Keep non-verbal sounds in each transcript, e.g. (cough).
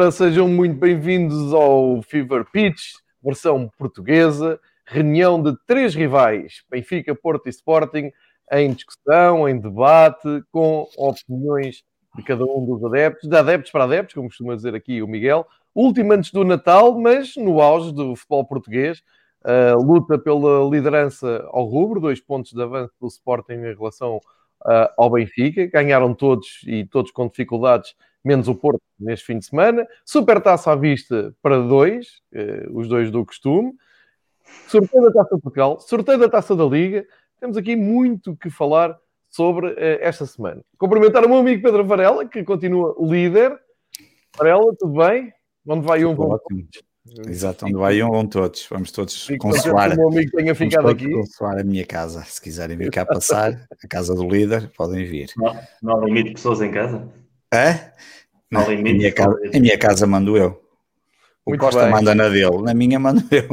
Ora, sejam muito bem-vindos ao Fever Pitch, versão portuguesa, reunião de três rivais, Benfica, Porto e Sporting, em discussão, em debate, com opiniões de cada um dos adeptos, de adeptos para adeptos, como costuma dizer aqui o Miguel. Último antes do Natal, mas no auge do futebol português, luta pela liderança ao rubro, dois pontos de avanço do Sporting em relação ao Benfica, ganharam todos e todos com dificuldades menos o Porto neste fim de semana. Super taça à vista para dois, eh, os dois do costume. Sorteio da taça de Portugal, sorteio da taça da Liga. Temos aqui muito que falar sobre eh, esta semana. Cumprimentar o meu amigo Pedro Varela, que continua líder. Varela, tudo bem? Onde vai um? Vão Exato, onde vai um vão todos. Vamos todos Fico consolar. o meu amigo tenha ficado aqui. consolar a minha casa. Se quiserem vir cá passar, a casa do líder, podem vir. Não, não há limite de pessoas em casa? É? Não, em, minha casa, em minha casa mando eu. O Muito Costa bem. manda na dele, na minha mando (laughs) eu.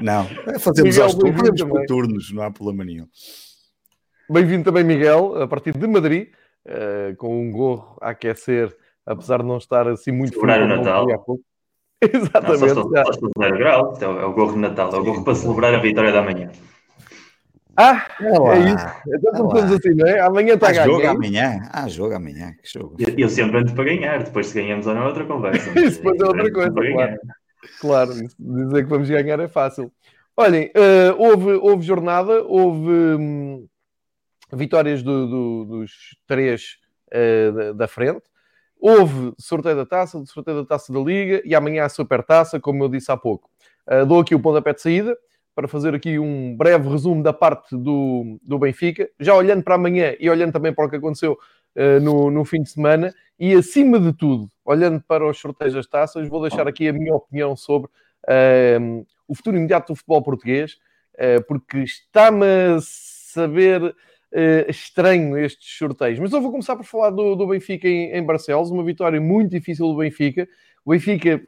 não, fazemos Miguel, aos turnos, por turnos, não há problema nenhum. Bem-vindo também, Miguel, a partir de Madrid, uh, com um gorro a aquecer, apesar de não estar assim muito Celebrar o Natal. Exatamente. (laughs) Não, só, só, só, grau, então é o gorro de Natal, é o gorro para celebrar a vitória da manhã. Ah, Olá. é isso. Então começamos assim, não é? Amanhã está a ganhar. jogo amanhã. Ah, jogo amanhã. Que jogo. Eu, eu sempre ando para ganhar. Depois se ganhamos ou não é outra conversa. (laughs) isso depois é outra coisa, claro. Claro, dizer que vamos ganhar é fácil. Olhem, uh, houve, houve jornada, houve hum, vitórias do, do, dos três uh, da frente. Houve sorteio da taça, sorteio da taça da Liga e amanhã a super taça, como eu disse há pouco. Uh, dou aqui o pontapé de saída para fazer aqui um breve resumo da parte do, do Benfica, já olhando para amanhã e olhando também para o que aconteceu uh, no, no fim de semana, e acima de tudo, olhando para os sorteios das taças, vou deixar aqui a minha opinião sobre uh, o futuro imediato do futebol português, uh, porque está-me a saber estranho estes sorteios. Mas eu vou começar por falar do, do Benfica em, em Barcelos, uma vitória muito difícil do Benfica. O Benfica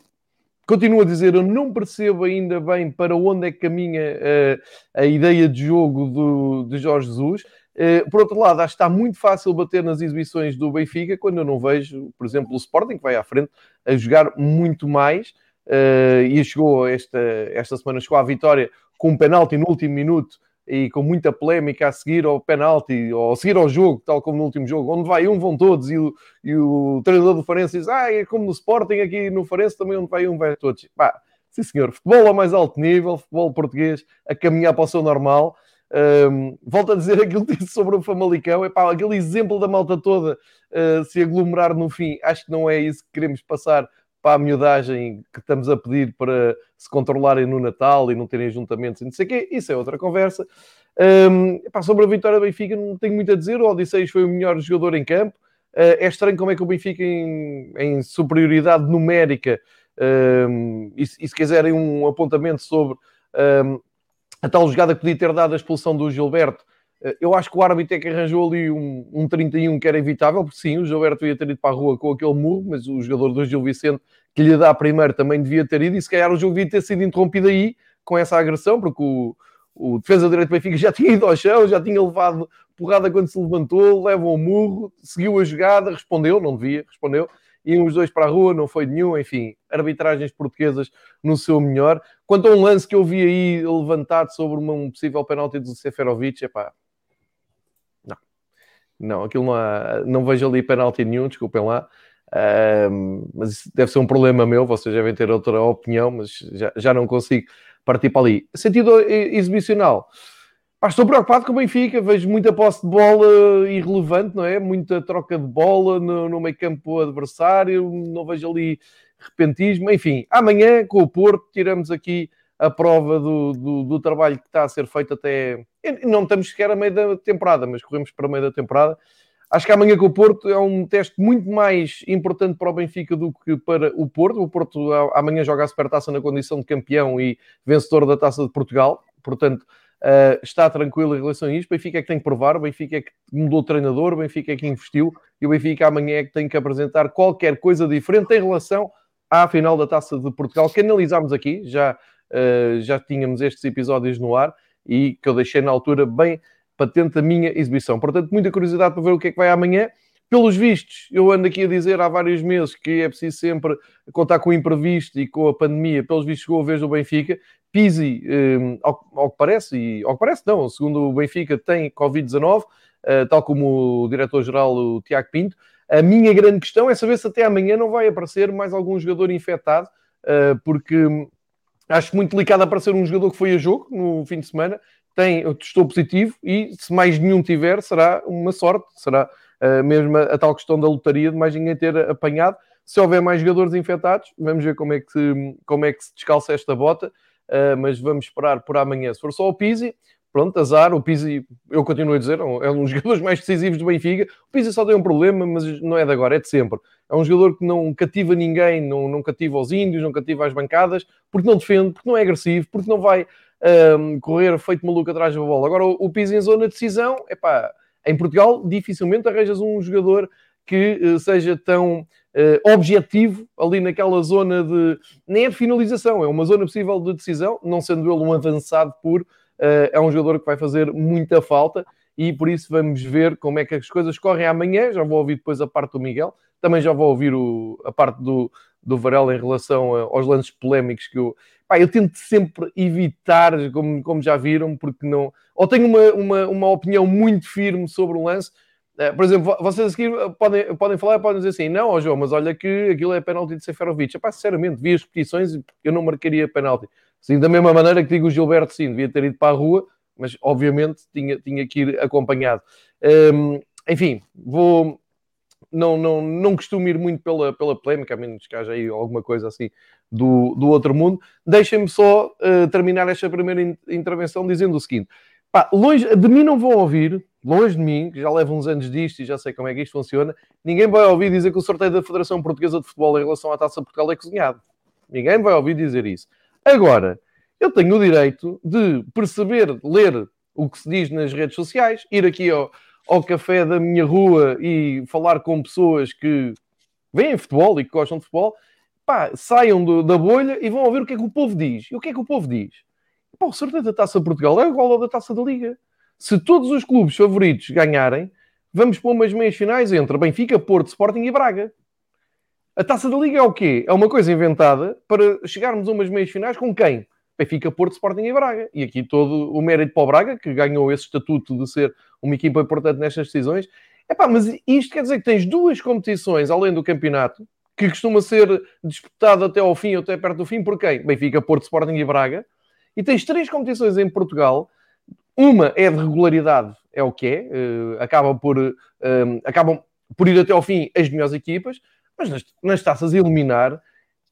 Continuo a dizer, eu não percebo ainda bem para onde é que caminha uh, a ideia de jogo do, de Jorge Jesus. Uh, por outro lado, acho que está muito fácil bater nas exibições do Benfica quando eu não vejo, por exemplo, o Sporting, que vai à frente, a jogar muito mais. Uh, e chegou esta, esta semana, chegou à vitória com um penalti no último minuto e com muita polémica a seguir ao penalti, ou a seguir ao jogo, tal como no último jogo, onde vai um, vão todos, e o, e o treinador do Farense diz, ah, é como no Sporting, aqui no Farense também onde vai um, vai todos. Pá, sim senhor, futebol ao mais alto nível, futebol português a caminhar para o seu normal. Um, volto a dizer (laughs) aquilo que disse sobre o Famalicão, é pá, aquele exemplo da malta toda uh, se aglomerar no fim, acho que não é isso que queremos passar para a miudagem que estamos a pedir para se controlarem no Natal e não terem juntamentos e não sei o quê, isso é outra conversa. Um, epá, sobre a vitória do Benfica não tenho muito a dizer, o Odisseis foi o melhor jogador em campo. Uh, é estranho como é que o Benfica em, em superioridade numérica um, e, e, se quiserem um apontamento sobre um, a tal jogada que podia ter dado a expulsão do Gilberto, eu acho que o árbitro é que arranjou ali um, um 31 que era evitável, porque sim, o Gilberto ia ter ido para a rua com aquele murro, mas o jogador do Gil Vicente que lhe dá primeiro também devia ter ido, e se calhar o jogo devia ter sido interrompido aí com essa agressão, porque o, o defesa direito do Benfica já (laughs) tinha ido ao chão, já tinha levado porrada quando se levantou, leva o murro, seguiu a jogada, respondeu, não devia, respondeu, e os dois para a rua, não foi nenhum, enfim, arbitragens portuguesas no seu melhor. Quanto a um lance que eu vi aí levantado sobre um possível penalti do Seferovic, é pá, não, aquilo não, há, não vejo ali penalti nenhum, desculpem lá. Um, mas deve ser um problema meu, vocês devem ter outra opinião, mas já, já não consigo partir para ali. Sentido exibicional. Pá, estou preocupado com o Benfica, vejo muita posse de bola irrelevante, não é? Muita troca de bola no, no meio campo adversário, não vejo ali repentismo. Enfim, amanhã com o Porto tiramos aqui a prova do, do, do trabalho que está a ser feito até. Não estamos sequer a meio da temporada, mas corremos para meio da temporada Acho que amanhã com o Porto é um teste muito mais importante para o Benfica do que para o Porto. O Porto amanhã joga a Supertaça na condição de campeão e vencedor da Taça de Portugal. Portanto, uh, está tranquilo em relação a isto. O Benfica é que tem que provar, o Benfica é que mudou o treinador, o Benfica é que investiu e o Benfica amanhã é que tem que apresentar qualquer coisa diferente em relação à final da Taça de Portugal, que analisámos aqui, já, uh, já tínhamos estes episódios no ar e que eu deixei na altura bem patente a minha exibição. Portanto, muita curiosidade para ver o que é que vai amanhã. pelos vistos, eu ando aqui a dizer há vários meses que é preciso sempre contar com o imprevisto e com a pandemia. Pelos vistos, chegou a vez do Benfica. Pizzi, um, ao, ao, que parece, e ao que parece, não, segundo o Benfica, tem Covid-19, uh, tal como o diretor-geral, o Tiago Pinto. A minha grande questão é saber se até amanhã não vai aparecer mais algum jogador infectado, uh, porque acho muito delicado aparecer um jogador que foi a jogo no fim de semana, tem, testou positivo e se mais nenhum tiver, será uma sorte, será uh, mesmo a, a, tal questão da lotaria de mais ninguém ter apanhado. Se houver mais jogadores infectados, vamos ver como é que se, como é que se descalça esta bota, uh, mas vamos esperar por amanhã. Se for só o Pizzi, pronto, azar. O Pizzi, eu continuo a dizer, é um dos (laughs) jogadores mais decisivos do Benfica. O Pizzi só tem um problema, mas não é de agora, é de sempre. É um jogador que não cativa ninguém, não, não cativa os índios, não cativa as bancadas, porque não defende, porque não é agressivo, porque não vai um, correr feito maluco atrás da bola. Agora, o, Pizzi em zona de decisão, é pá, em Portugal dificilmente arranjas um jogador que uh, seja tão uh, objetivo ali naquela zona de. Nem é de finalização, é uma zona possível de decisão, não sendo ele um avançado puro é um jogador que vai fazer muita falta e por isso vamos ver como é que as coisas correm amanhã. Já vou ouvir depois a parte do Miguel, também já vou ouvir o, a parte do, do Varela em relação aos lances polémicos que eu. Pá, eu tento sempre evitar, como, como já viram, porque não. Ou tenho uma, uma, uma opinião muito firme sobre um lance. Uh, por exemplo, vocês aqui podem, podem falar, podem dizer assim: não, João, mas olha que aquilo é penalti de Seferovic. Epá, sinceramente, vi as repetições e eu não marcaria penalti. Sim, da mesma maneira que digo o Gilberto, sim, devia ter ido para a rua, mas obviamente tinha, tinha que ir acompanhado. Um, enfim, vou. Não, não, não costumo ir muito pela, pela polémica, a menos que haja aí alguma coisa assim do, do outro mundo. Deixem-me só uh, terminar esta primeira in intervenção dizendo o seguinte: pá, longe de mim não vão ouvir, longe de mim, que já levo uns anos disto e já sei como é que isto funciona, ninguém vai ouvir dizer que o sorteio da Federação Portuguesa de Futebol em relação à Taça Portugal é cozinhado. Ninguém vai ouvir dizer isso. Agora, eu tenho o direito de perceber, ler o que se diz nas redes sociais, ir aqui ao, ao café da minha rua e falar com pessoas que veem futebol e que gostam de futebol, pá, saiam do, da bolha e vão ouvir o que é que o povo diz. E o que é que o povo diz? Pá, o sorteio da Taça de Portugal é igual ao da Taça da Liga. Se todos os clubes favoritos ganharem, vamos para umas meias finais entre Benfica, Porto, Sporting e Braga. A taça da Liga é o quê? É uma coisa inventada para chegarmos a umas meias finais com quem? Benfica, Porto, Sporting e Braga. E aqui todo o mérito para o Braga, que ganhou esse estatuto de ser uma equipa importante nestas decisões. Epá, mas isto quer dizer que tens duas competições além do campeonato, que costuma ser disputado até ao fim ou até perto do fim, por quem? Benfica, Porto, Sporting e Braga. E tens três competições em Portugal. Uma é de regularidade, é o que é. Uh, acaba por, uh, acabam por ir até ao fim as melhores equipas. Mas nas, nas taças a eliminar,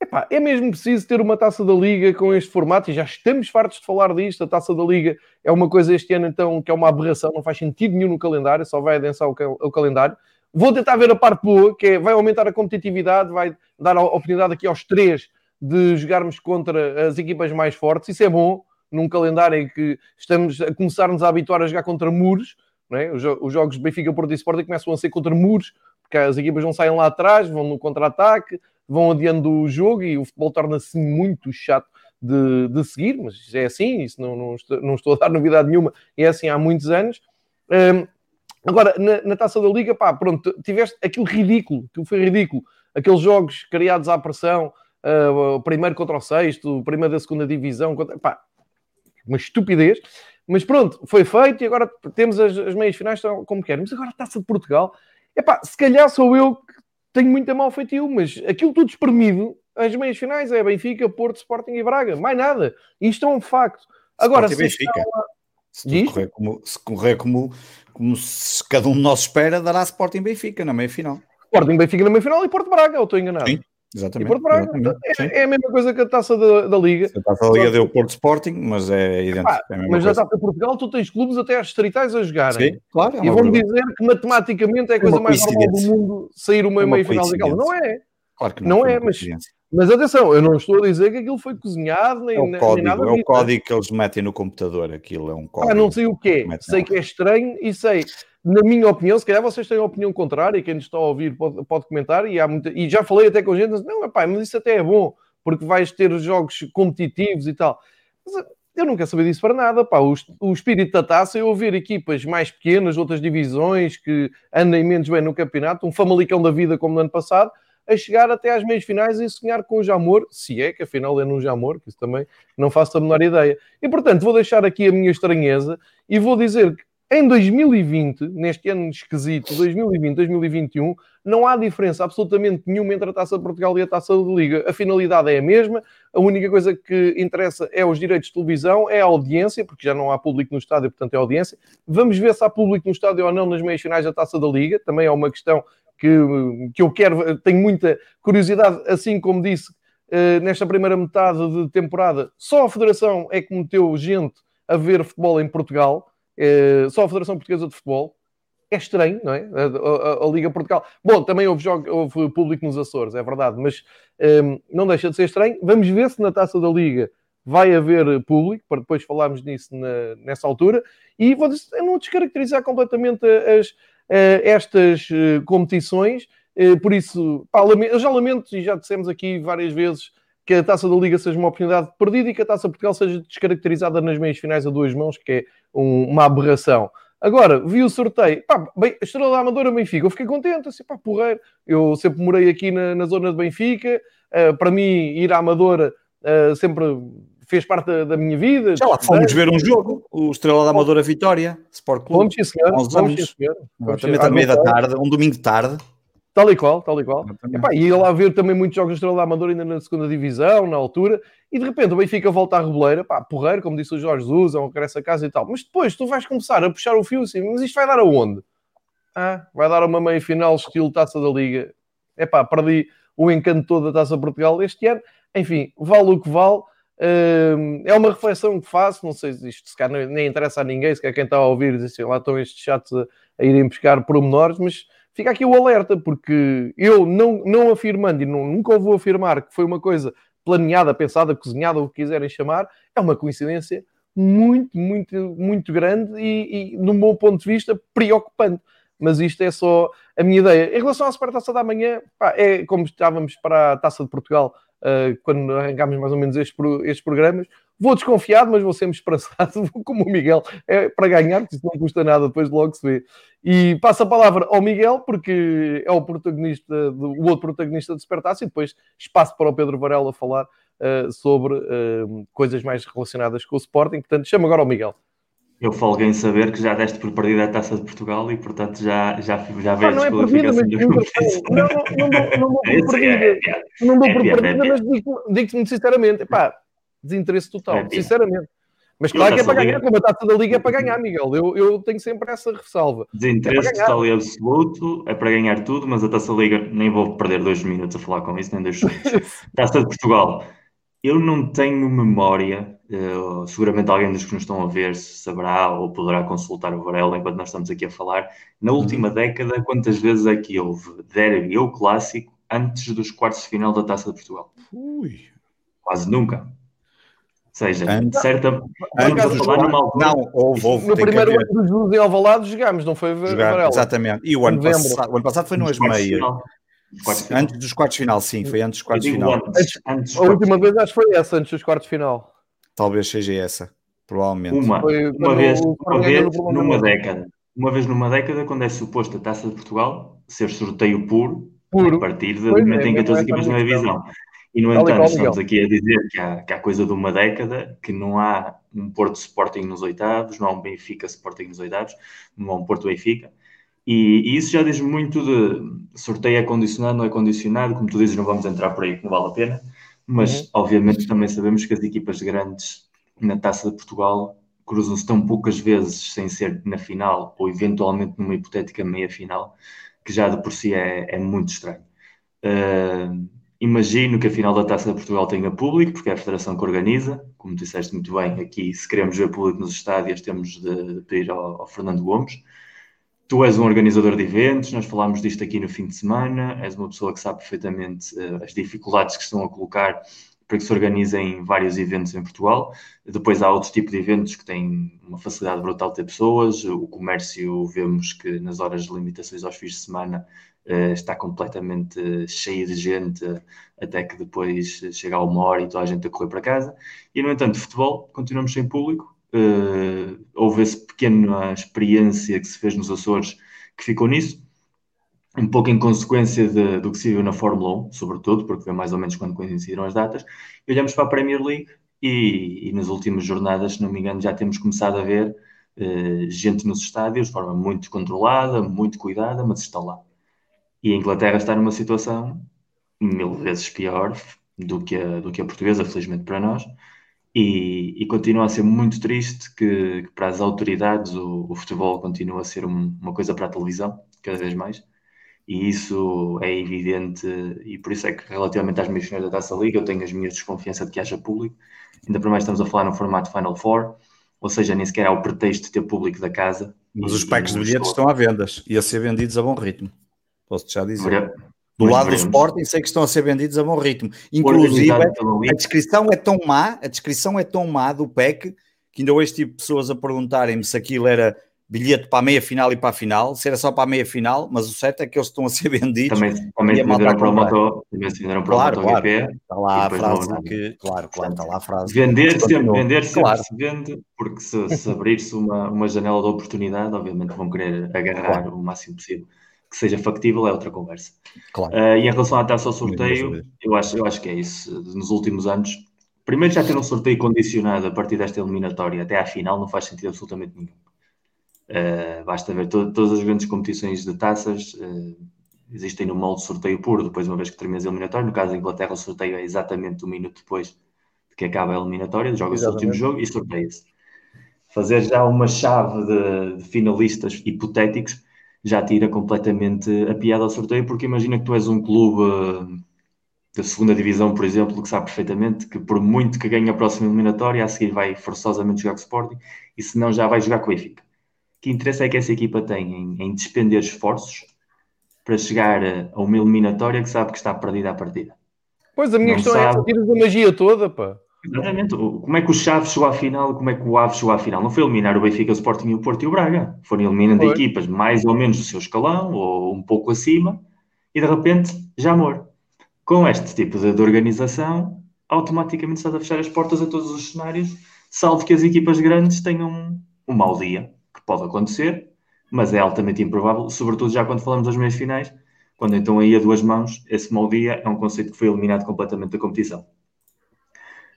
epá, é mesmo preciso ter uma taça da Liga com este formato e já estamos fartos de falar disto. A taça da Liga é uma coisa este ano, então, que é uma aberração, não faz sentido nenhum no calendário, só vai adensar o, o calendário. Vou tentar ver a parte boa, que é vai aumentar a competitividade, vai dar a oportunidade aqui aos três de jogarmos contra as equipas mais fortes. Isso é bom num calendário em que estamos a começar-nos a habituar a jogar contra muros. É? Os, os, jogos Benfica, Porto e Sporting começam a ser contra muros porque as equipas não saem lá atrás, vão no contra-ataque, vão adiando o jogo e o futebol torna-se muito chato de, de, seguir, mas é assim, isso não, não, estou, não estou a dar novidade nenhuma, é assim há muitos anos. Um, agora, na, na, taça da Liga, pá, pronto, tiveste aquilo ridículo, que foi ridículo, aqueles jogos criados à pressão, uh, primeiro contra o sexto, o primeiro da segunda divisão, contra, pá, uma estupidez. Mas pronto, foi feito e agora temos as, as meias finais como queremos. Agora a taça de Portugal, Epá, se calhar sou eu que tenho muita mal feitio, mas aquilo tudo espremido, as meias finais é Benfica, Porto, Sporting e Braga, mais nada. Isto é um facto. Agora, se, Benfica. se correr, como, se correr como, como se cada um de nós espera, dará Sporting Benfica na meia final. Sporting Benfica na meia final e Porto Braga, eu estou enganado. Sim. Exatamente. E Porto Braga é, é, a mesma coisa que a taça da, da Liga. A taça da Liga deu Porto Sporting, mas é idêntico. É mas na taça de Portugal tu tens clubes até às distritais a jogarem. Sim, claro. É e vão dizer que matematicamente é a coisa mais normal do mundo sair uma, é uma meia final daquela. Não é. Claro que não. Não é, mas, mas atenção, eu não estou a dizer que aquilo foi cozinhado nem, é o código, nem nada. É o código que eles metem no computador. Aquilo é um código. Ah, não sei o quê. Sei que é estranho e sei na minha opinião, se calhar vocês têm uma opinião contrária, quem nos está a ouvir pode, pode comentar, e, há muita, e já falei até com gente, não, epá, mas isso até é bom, porque vais ter jogos competitivos e tal. Mas, eu não quero saber disso para nada. Pá. O, o espírito da taça é ouvir equipas mais pequenas, outras divisões, que andem menos bem no campeonato, um famalicão da vida como no ano passado, a chegar até às meias finais e sonhar com o Jamor, se é que afinal é no Jamor, que isso também não faço a menor ideia. E portanto, vou deixar aqui a minha estranheza e vou dizer que em 2020, neste ano esquisito, 2020, 2021, não há diferença absolutamente nenhuma entre a Taça de Portugal e a Taça de Liga. A finalidade é a mesma, a única coisa que interessa é os direitos de televisão, é a audiência, porque já não há público no estádio, portanto é audiência. Vamos ver se há público no estádio ou não nas meias finais da Taça da Liga, também é uma questão que, que eu quero, tenho muita curiosidade, assim como disse, eh, nesta primeira metade de temporada, só a Federação é que meteu gente a ver futebol em Portugal só a Federação Portuguesa de Futebol. É estranho, não é? A, a, a Liga Portugal. Bom, também houve, jogo, houve público nos Açores, é verdade, mas um, ehm, não deixa de ser estranho. Vamos ver se na taça da Liga vai haver público, para depois falarmos nisso na, nessa altura. E vou dizer, não descaracterizar completamente as, eh, estas eh, competições. Por isso, pá, eu já lamento, e já dissemos aqui várias vezes, que a taça da Liga seja uma oportunidade perdida e que a taça Portugal seja descaracterizada nas meias finais a duas mãos, que é um, uma aberração. Agora, vi o sorteio, pá, bem, Estrela da Amadora Benfica, eu fiquei contente, assim, pá, porreiro. Eu sempre morei aqui na, na zona de Benfica, uh, para mim, ir à Amadora uh, sempre fez parte da, da minha vida. Já lá fomos ver um jogo, o Estrela da Amadora Vitória, Sport Clube. Fomos, sim, senhor. Vamos, sim, senhor. Vamos, também à meia da tarde, um domingo de tarde. Tal e qual, tal e qual. Epá, e ia lá ver também muitos jogos de Estrela da Amadora ainda na segunda divisão, na altura, e de repente o Benfica volta à reboleira, pá, porreiro, como disse o Jorge Jesus, é um regresso a casa e tal. Mas depois tu vais começar a puxar o fio assim, mas isto vai dar aonde? Ah, vai dar uma meia final estilo Taça da Liga. É pá, perdi o encanto todo da Taça Portugal este ano. Enfim, vale o que vale. Uh, é uma reflexão que faço, não sei se isto se calhar nem interessa a ninguém, se quer quem está a ouvir diz assim, lá estão estes chatos a, a irem buscar pormenores, mas fica aqui o alerta, porque eu não, não afirmando e não, nunca vou afirmar que foi uma coisa planeada, pensada, cozinhada, o que quiserem chamar, é uma coincidência muito, muito, muito grande e, e num bom ponto de vista, preocupante. Mas isto é só a minha ideia. Em relação à Supertaça da manhã, pá, é como estávamos para a Taça de Portugal, uh, quando arrancámos mais ou menos estes, estes programas, Vou desconfiado, mas vou sempre esperançado, (laughs) como o Miguel, é para ganhar, porque isso não custa nada, depois logo se vê. E passo a palavra ao Miguel, porque é o protagonista, do, o outro protagonista do Supertaça, e depois espaço para o Pedro Varela falar uh, sobre uh, coisas mais relacionadas com o Sporting. Portanto, chamo agora ao Miguel. Eu folguei em saber que já deste por perdida a Taça de Portugal e, portanto, já, já, já veio ah, não a desqualificação é perdida, mas, não, não, não, dou, não dou (laughs) por é perdida. É, não dou por perdida, mas digo-te sinceramente, pá, desinteresse total, é, sinceramente. Mas claro que é para ganhar, como a taça da Liga é para ganhar, Miguel. Eu, eu tenho sempre essa ressalva. Desinteresse é total e absoluto, é para ganhar tudo, mas a taça da Liga, nem vou perder dois minutos a falar com isso, nem dois (laughs) taça de Portugal. Eu não tenho memória, uh, seguramente alguém dos que nos estão a ver saberá ou poderá consultar o Varela enquanto nós estamos aqui a falar. Na uhum. última uhum. década, quantas vezes é que houve derby ou clássico antes dos quartos de final da taça de Portugal? Ui. Quase nunca seja, antes, certa. Antes falar numa altura, não, houve, houve. No primeiro ano dos Jesus em Alvalade jogámos, não foi Jogar, Exatamente. E o ano, passado, o ano passado foi nas meias. Antes dos quartos de final, sim, foi antes dos quartos de final. Antes, antes a última vez acho que foi essa, antes dos quartos de final. Talvez seja essa, provavelmente. Uma, uma vez, uma vez numa década. Uma vez numa década, quando é suposto a Taça de Portugal ser sorteio puro, puro. a partir do momento é, em que as equipas na divisão. E, no entanto, estamos aqui a dizer que há, que há coisa de uma década que não há um Porto Sporting nos oitavos, não há um Benfica Sporting nos oitavos, não há um Porto Benfica. E, e, isso já diz muito de sorteio é condicionado, não é condicionado, como tu dizes, não vamos entrar por aí, que não vale a pena, mas uhum. obviamente também sabemos que as equipas grandes na Taça de Portugal cruzam-se tão poucas vezes sem ser na final ou eventualmente numa hipotética meia final, que já de por si é, é muito estranho. Uh, Imagino que a final da Taça de Portugal tenha público, porque é a federação que organiza. Como disseste muito bem, aqui, se queremos ver público nos estádios, temos de, pedir ao, ao, Fernando Gomes. Tu és um organizador de eventos, nós falámos disto aqui no fim de semana, és uma pessoa que sabe perfeitamente uh, as dificuldades que estão a colocar para que se organizem vários eventos em Portugal. Depois há outros tipos de eventos que têm uma facilidade brutal de ter pessoas. O comércio, vemos que nas horas de limitações aos fins de semana uh, está completamente cheio de gente, até que depois chega a uma hora e toda a gente a correr para casa. E, no entanto, futebol, continuamos sem público. Uh, houve essa pequena experiência que se fez nos Açores que ficou nisso um pouco em consequência de, do que se viu na Fórmula 1, sobretudo, porque foi mais ou menos quando coincidiram as datas, e olhamos para a Premier League e, e nas últimas jornadas, se não me engano, já temos começado a ver uh, gente nos estádios de forma muito controlada, muito cuidada, mas estão lá. E a Inglaterra está numa situação mil vezes pior do que a, do que a portuguesa, felizmente para nós, e, e continua a ser muito triste que, que para as autoridades o, o futebol continua a ser um, uma coisa para a televisão, cada vez mais. E isso é evidente, e por isso é que relativamente às meias finais da Taça Liga eu tenho as minhas desconfianças de que haja público, ainda por mais estamos a falar no formato Final Four, ou seja, nem sequer há o pretexto de ter público da casa. Mas os packs de bilhetes estão à vendas e a ser vendidos a bom ritmo, posso-te já dizer. Do lado do Sporting sei que estão a ser vendidos a bom ritmo. Inclusive, a descrição é tão má, a descrição é tão má do PEC, que ainda hoje tive pessoas a perguntarem-me se aquilo era bilhete para a meia final e para a final, se era só para a meia final, mas o certo é que eles estão a ser (laughs) vendidos. Também, também se venderam para o Moto, também se venderam para claro, o claro, Está lá a frase que, claro, claro, está lá a frase. Vender sempre, vender sempre claro. se vende, porque se, se abrir-se uma, uma janela de oportunidade, obviamente vão querer agarrar claro. o máximo possível. Que seja factível é outra conversa. Claro. Uh, e em relação à taça ao sorteio, eu acho, eu acho que é isso. Nos últimos anos, primeiro já ter um sorteio condicionado a partir desta eliminatória até à final não faz sentido absolutamente nenhum. Uh, basta ver to todas as grandes competições de taças uh, existem no molde de sorteio puro, depois uma vez que termina a eliminatória. No caso da Inglaterra, o sorteio é exatamente um minuto depois de que acaba a eliminatória, joga-se o último jogo e sorteia-se. Fazer já uma chave de, de, finalistas hipotéticos já tira completamente a piada ao sorteio, porque imagina que tu és um clube uh, da segunda divisão, por exemplo, que sabe perfeitamente que por muito que ganhe a próxima eliminatória, a seguir vai forçosamente jogar com o Sporting, e se não já vai jogar com o Benfica que interesse é que essa equipa tem em, em despender esforços para chegar a, a, uma eliminatória que sabe que está perdida à partida. Pois, a minha não questão é sabe... é tiras a magia toda, pá. Exatamente. Como é que o Chaves chegou à final? Como é que o Aves chegou à final? Não foi eliminar o Benfica, o Sporting, o Porto e o Braga. Foram eliminando foi. equipas mais ou menos do seu escalão ou um pouco acima e de repente já amor. Com este tipo de, de organização, automaticamente estás a fechar as portas a todos os cenários, salvo que as equipas grandes tenham um mau dia que pode acontecer, mas é altamente improvável, sobretudo já quando falamos das meias finais, quando então aí a duas mãos, esse mau dia é um conceito que foi eliminado completamente da competição.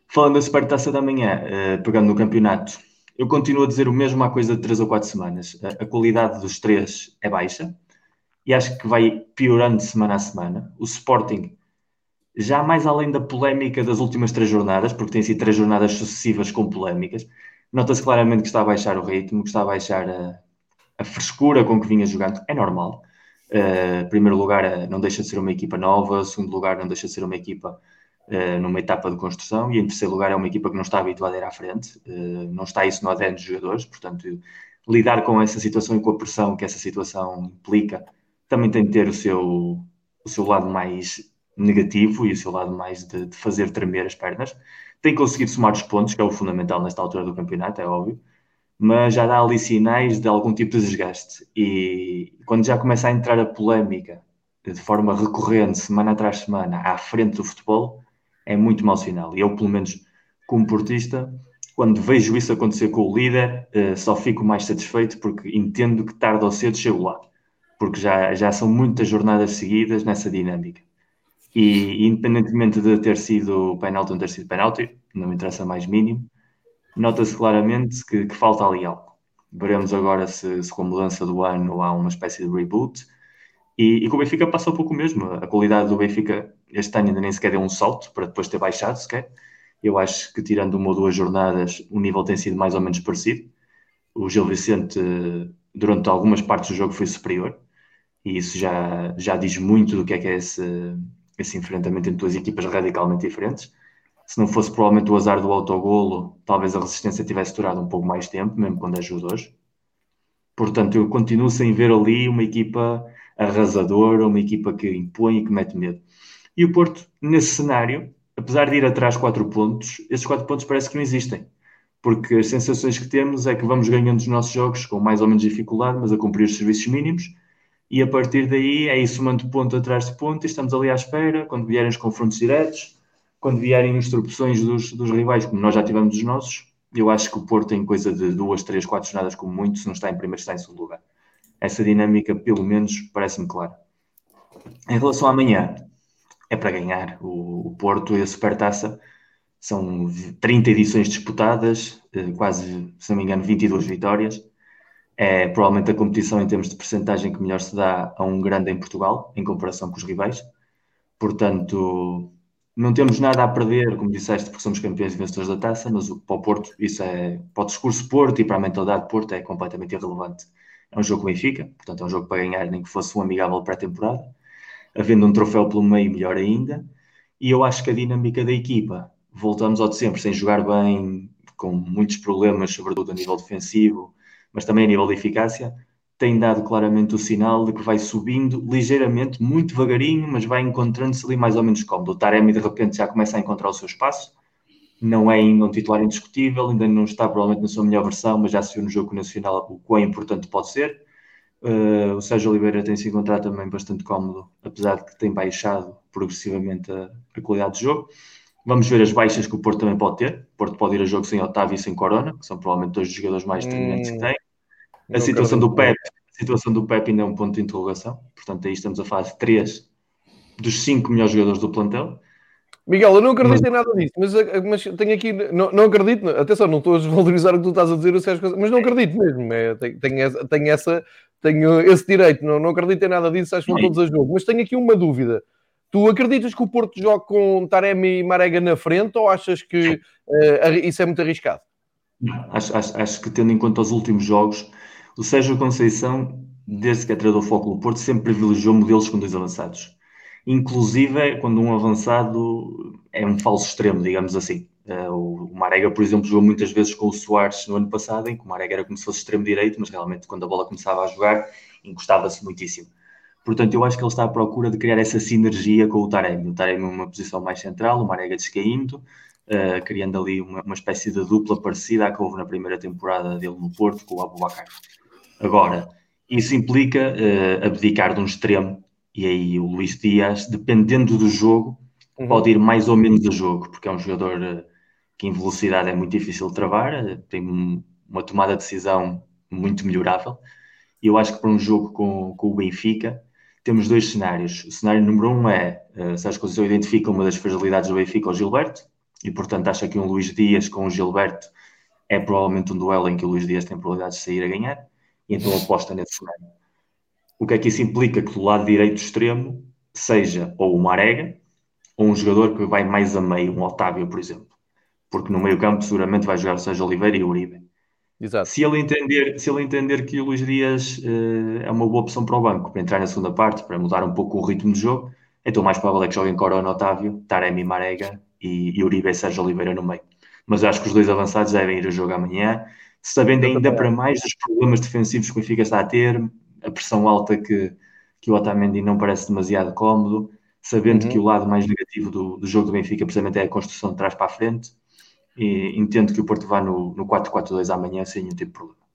Falando da Supertaça da Manhã, uh, pegando no campeonato, eu continuo a dizer o mesmo há coisa de 3 ou 4 semanas. A, qualidade dos três é baixa e acho que vai piorando semana a semana. O Sporting, já mais além da polémica das últimas três jornadas, porque tem sido três jornadas sucessivas com polémicas, Nota-se claramente que está a baixar o ritmo, que está a baixar a, a frescura com que vinha jogando. É normal. Uh, primeiro lugar, não deixa de ser uma equipa nova. Segundo lugar, não deixa de ser uma equipa uh, numa etapa de construção. E em terceiro lugar, é uma equipa que não está habituada a ir à frente. Uh, não está isso no ADN dos jogadores. Portanto, lidar com essa situação e com a pressão que essa situação implica também tem de ter o seu, o seu lado mais negativo e o seu lado mais de, de fazer tremer as pernas tem conseguido somar os pontos, que é o fundamental nesta altura do campeonato, é óbvio, mas já dá ali sinais de algum tipo de desgaste. E quando já começa a entrar a polémica de forma recorrente, semana atrás semana, à frente do futebol, é muito mau sinal. E eu, pelo menos, como portista, quando vejo isso acontecer com o líder, eh, só fico mais satisfeito porque entendo que tarde ou cedo chego lá. Porque já, já são muitas jornadas seguidas nessa dinâmica. E independentemente de ter sido penalti ou não ter sido penalti, não me interessa mais mínimo, nota-se claramente que, que, falta ali algo. Veremos agora se, se, com a mudança do ano há uma espécie de reboot. E, e o Benfica passa um pouco mesmo. A qualidade do Benfica este ano ainda nem sequer deu um salto para depois ter baixado sequer. Eu acho que tirando uma ou duas jornadas o nível tem sido mais ou menos parecido. O Gil Vicente durante algumas partes do jogo foi superior e isso já, já diz muito do que é que é esse, esse enfrentamento entre duas equipas radicalmente diferentes. Se não fosse provavelmente o azar do autogolo, talvez a resistência tivesse durado um pouco mais tempo, mesmo quando ajuda hoje. Portanto, eu continuo sem ver ali uma equipa arrasadora, uma equipa que impõe e que mete medo. E o Porto, nesse cenário, apesar de ir atrás 4 pontos, esses 4 pontos parece que não existem. Porque as sensações que temos é que vamos ganhando os nossos jogos com mais ou menos dificuldade, mas a cumprir os serviços mínimos, e a partir daí é isso, somando ponto atrás de ponto, e estamos ali à espera, quando vierem os confrontos diretos, quando vierem as tropeções dos, dos rivais, como nós já tivemos os nossos, eu acho que o Porto tem coisa de duas, três, quatro jornadas como muito, se não está em primeiro, está em segundo lugar. Essa dinâmica, pelo menos, parece-me clara. Em relação a amanhã, é para ganhar. O, o Porto e a Supertaça são 30 edições disputadas, eh, quase, se não me engano, 22 vitórias. É provavelmente a competição em termos de percentagem que melhor se dá a um grande em Portugal, em comparação com os rivais. Portanto, não temos nada a perder, como disseste, porque somos campeões e vencedores da taça, mas para o Porto, isso é, para o discurso Porto e para a mentalidade Porto é completamente irrelevante. É um jogo que Benfica, portanto é um jogo para ganhar, nem que fosse um amigável pré-temporada. Havendo um troféu pelo meio, melhor ainda. E eu acho que a dinâmica da equipa, voltamos ao de sempre, sem jogar bem, com muitos problemas, sobretudo a nível defensivo, mas também a nível de eficácia, tem dado claramente o sinal de que vai subindo ligeiramente, muito devagarinho, mas vai encontrando-se ali mais ou menos cómodo. O Taremi de repente já começa a encontrar o seu espaço, não é ainda um titular indiscutível, ainda não está provavelmente na sua melhor versão, mas já se viu no jogo nacional o quão importante pode ser. Uh, o Sérgio Oliveira tem se encontrado também bastante cómodo, apesar de que tem baixado progressivamente a, a, qualidade de jogo. Vamos ver as baixas que o Porto também pode ter. O Porto pode ir a jogo sem Otávio e sem Corona, que são provavelmente dois dos jogadores mais determinantes hum. que tem. A situação do Pep, a situação do Pep ainda é um ponto de interrogação. Portanto, aí estamos a de três dos cinco melhores jogadores do plantel. Miguel, eu não acredito mas... em nada disso, mas, mas tenho aqui, não, não acredito, atenção, não estou a desvalorizar o que tu estás a dizer, mas não acredito mesmo, é, tenho, tenho, essa, tenho, essa, tenho esse direito, não, não acredito em nada disso, acho que vão todos a jogo, mas tenho aqui uma dúvida. Tu acreditas que o Porto joga com Taremi e Marega na frente ou achas que uh, isso é muito arriscado? Acho, acho, acho que tendo em conta os últimos jogos, o Sérgio Conceição, desde que é treinador foco no Porto, sempre privilegiou modelos com dois avançados. Inclusive, quando um avançado é um falso extremo, digamos assim. Uh, o Marega, por exemplo, jogou muitas vezes com o Soares no ano passado, em que o Marega era como se fosse extremo direito, mas realmente quando a bola começava a jogar, encostava-se muitíssimo. Portanto, eu acho que ele está à procura de criar essa sinergia com o Taremi. O Taremi uma posição mais central, o Marega descaindo, uh, criando ali uma, uma, espécie de dupla parecida à que houve na primeira temporada dele no Porto com o Abubakar. Agora, isso implica uh, abdicar de um extremo, e aí o Luís Dias, dependendo do jogo, uhum. pode ir mais ou menos a jogo, porque é um jogador que em velocidade é muito difícil de travar, uh, tem um, uma tomada de decisão muito melhorável. E eu acho que para um jogo com, com o Benfica, temos dois cenários. O cenário número um é, uh, Sérgio Conceição identifica uma das fragilidades do Benfica, o Gilberto, e portanto acha que um Luís Dias com o Gilberto é provavelmente um duelo em que o Luís Dias tem probabilidade de sair a ganhar e então aposta nesse cenário. O que é que isso implica? Que do lado direito extremo seja ou o Marega ou um jogador que vai mais a meio, um Otávio, por exemplo. Porque no meio campo seguramente vai jogar o Sérgio Oliveira e o Uribe. Exato. Se ele entender, se ele entender que o Luís Dias uh, é uma boa opção para o banco, para entrar na segunda parte, para mudar um pouco o ritmo do jogo, então mais provável é que joguem Corona, Otávio, Taremi, Marega e, e Uribe e Sérgio Oliveira no meio. Mas acho que os dois avançados devem ir a jogo amanhã sabendo ainda para mais dos problemas defensivos que o Benfica está a ter, a pressão alta que, que o Otamendi não parece demasiado cómodo, sabendo uhum. que o lado mais negativo do, do jogo do Benfica precisamente é a construção de trás para a frente, e entendo que o Porto vá no, no 4-4-2 amanhã sem nenhum tipo problema.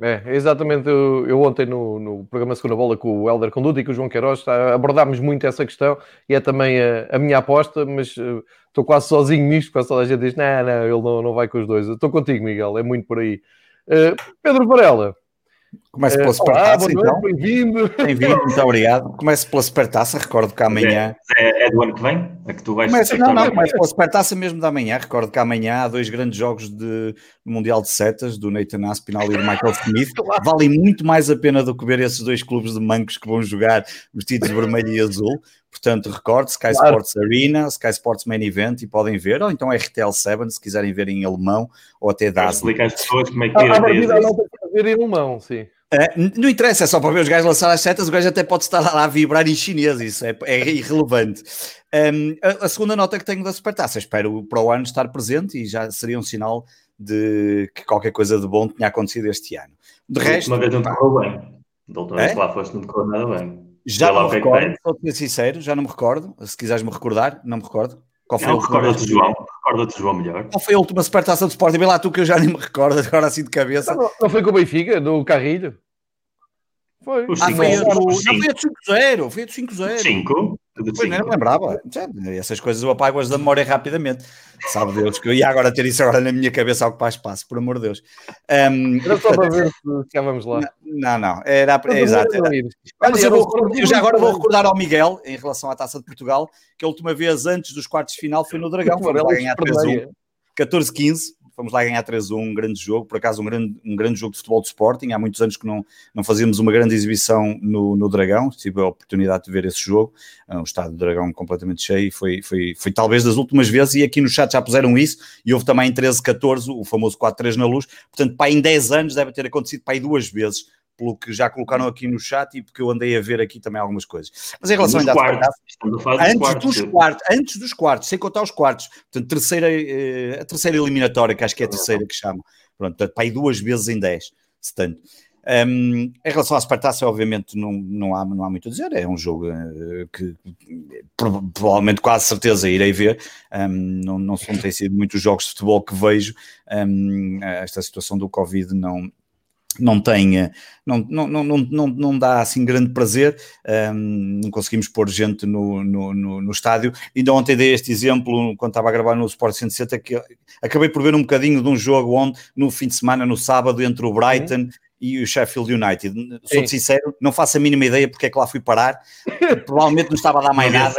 É, exatamente. Eu, eu ontem no, no, programa Segunda Bola com o Helder Conduta e com o João Queiroz tá, abordámos muito essa questão e é também a, a minha aposta, mas uh, estou quase sozinho nisto, quase toda a gente diz: não, não, ele não, não vai com os dois. Estou contigo, Miguel, é muito por aí. Uh, Pedro Varela, Começo pela Supertaça, então. Bem-vindo. Bem-vindo, muito obrigado. Começo pela Supertaça, recordo que amanhã. É, é, do ano que vem? É que tu vais. Começo, não, não, começo pela Supertaça mesmo da manhã. Recordo que amanhã há dois grandes jogos de Mundial de Setas, do Nathan Aspinall e do Michael Smith. (laughs) Vale muito mais a pena do que ver esses dois clubes de mancos que vão jogar vestidos de vermelho e azul. Portanto, recorde Sky claro. Sports Arena, Sky Sports Main Event e podem ver, ou então RTL 7 se quiserem ver em alemão ou até DAS. Explicar às pessoas como é que é. A partida não tem que ver em alemão, sim. É, não interessa, é só para ver os gajos lançar as setas, o gajo até pode estar lá a vibrar em chinês, isso é, é irrelevante. Um, a, a, segunda nota que tenho da Supertaça, espero para o ano estar presente e já seria um sinal de que qualquer coisa de bom tinha acontecido este ano. De resto. Uma vez não correu bem. Da última vez é? lá foste, não correu nada bem. Já não me é recordo, sou ser sincero, já não me recordo. Se quiseres me recordar, não me recordo. Qual foi não, recorda-te, João. Recorda-te, João, melhor. Qual foi a última supertaça do Sporting? Vê lá tu que eu já nem me recordo agora assim de cabeça. Não, não foi com o Benfica, do Carrilho? Foi. Ah, foi a do, não, foi a do 5-0. Foi a do 5-0. 5? Pois não, lembrava. Essas coisas eu apago-as da memória rapidamente. Sabe Deus que eu ia agora ter isso agora na minha cabeça ao que faz espaço, por amor de Deus. Um, era só para ver se estávamos lá. Não, não, era, é, exato. Era. Mas eu, vou, eu já agora vou recordar ao Miguel, em relação à Taça de Portugal, que a última vez antes dos quartos de final foi no Dragão, foi lá ganhar 3-1, 14-15 fomos lá ganhar 3-1, um grande jogo, por acaso um grande, um grande jogo de futebol de Sporting, há muitos anos que não, não fazíamos uma grande exibição no, no Dragão, tive a oportunidade de ver esse jogo, o estádio do Dragão completamente cheio, foi, foi, foi talvez das últimas vezes, e aqui no chat já puseram isso, e houve também em 13-14 o famoso 4-3 na luz, portanto, para em 10 anos deve ter acontecido aí duas vezes, pelo que já colocaram aqui no chat e porque eu andei a ver aqui também algumas coisas. Mas em relação ainda quartos, antes quartos, dos quartos, antes dos quartos, sem contar os quartos, portanto, terceira, eh, a terceira eliminatória, que acho que é a terceira que chamam, pronto, para aí duas vezes em 10, se tanto. Um, em relação à Spartaça, obviamente não, não, há, não há muito a dizer, é um jogo uh, que provavelmente quase certeza irei ver, um, não, não, não tem sido muitos jogos de futebol que vejo, um, esta situação do Covid não, não tem, não, não, não, não, não dá assim grande prazer, um, não conseguimos pôr gente no, no, no, no, estádio. Ainda ontem dei este exemplo quando estava a gravar no Sport 160, que acabei por ver um bocadinho de um jogo onde, no fim de semana, no sábado, entre o Brighton. Uhum. E o Sheffield United, sou sincero, não faço a mínima ideia porque é que lá fui parar. Provavelmente não estava a dar mais nada.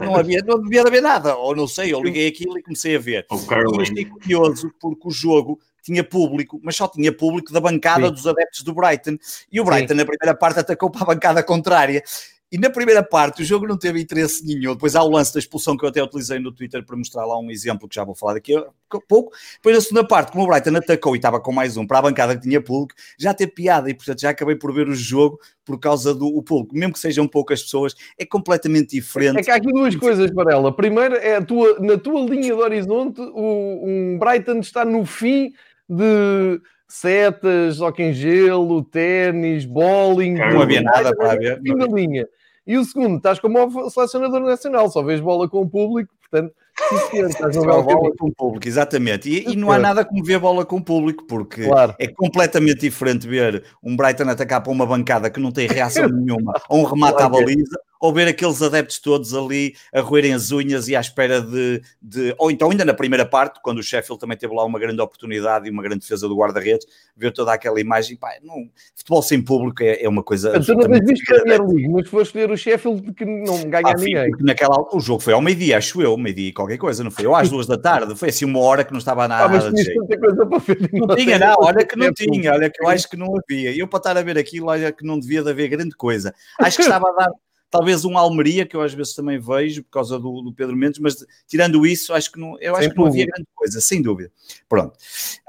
Não havia, não devia haver nada, ou não sei, eu liguei aquilo e comecei a ver. E achei curioso porque o jogo tinha público, mas só tinha público da bancada Sim. dos adeptos do Brighton. E o Brighton, Sim. na primeira parte, atacou para a bancada contrária. E na primeira parte o jogo não teve interesse nenhum. Depois há o lance da expulsão que eu até utilizei no Twitter para mostrar lá um exemplo que já vou falar daqui a pouco. Depois na segunda parte, como o Brighton atacou e estava com mais um para a bancada que tinha público, já teve piada e portanto já acabei por ver o jogo por causa do público. Mesmo que sejam poucas pessoas, é completamente diferente. É que há aqui duas coisas, Varela. Primeiro, é tua, na tua linha de horizonte, o um Brighton está no fim de setas, hockey em gelo, ténis, bowling. Não havia nada para ver. Na linha. E o segundo, estás como selecionador nacional, só vês bola com o público, portanto, (laughs) estás no bola com o público, exatamente. E, e, não há nada como ver bola com o público, porque claro. é completamente diferente ver um Brighton atacar para uma bancada que não tem reação (laughs) nenhuma, ou um remate à baliza, ou ver aqueles adeptos todos ali a roerem as unhas e à espera de, de, Ou então, ainda na primeira parte, quando o Sheffield também teve lá uma grande oportunidade e uma grande defesa do guarda-redes, ver toda aquela imagem. Pá, não, futebol sem público é, é uma coisa. Tu não a Premier League, mas foste ver o Sheffield que não ganha ah, ninguém. Naquela, o jogo foi ao meio-dia, acho eu, meio-dia qualquer coisa, não foi? Ou às duas da tarde, foi assim uma hora que não estava nada. Ah, mas de jeito. Coisa para ver, não, não tinha, não, olha que não tinha, olha que eu acho que não havia. Eu para estar a ver aquilo, olha que não devia de haver grande coisa. Acho que estava a dar talvez um Almeria, que eu às vezes também vejo por causa do, do Pedro Mendes, mas tirando isso, acho que não, eu acho sem que não havia grande coisa, sem dúvida. Pronto.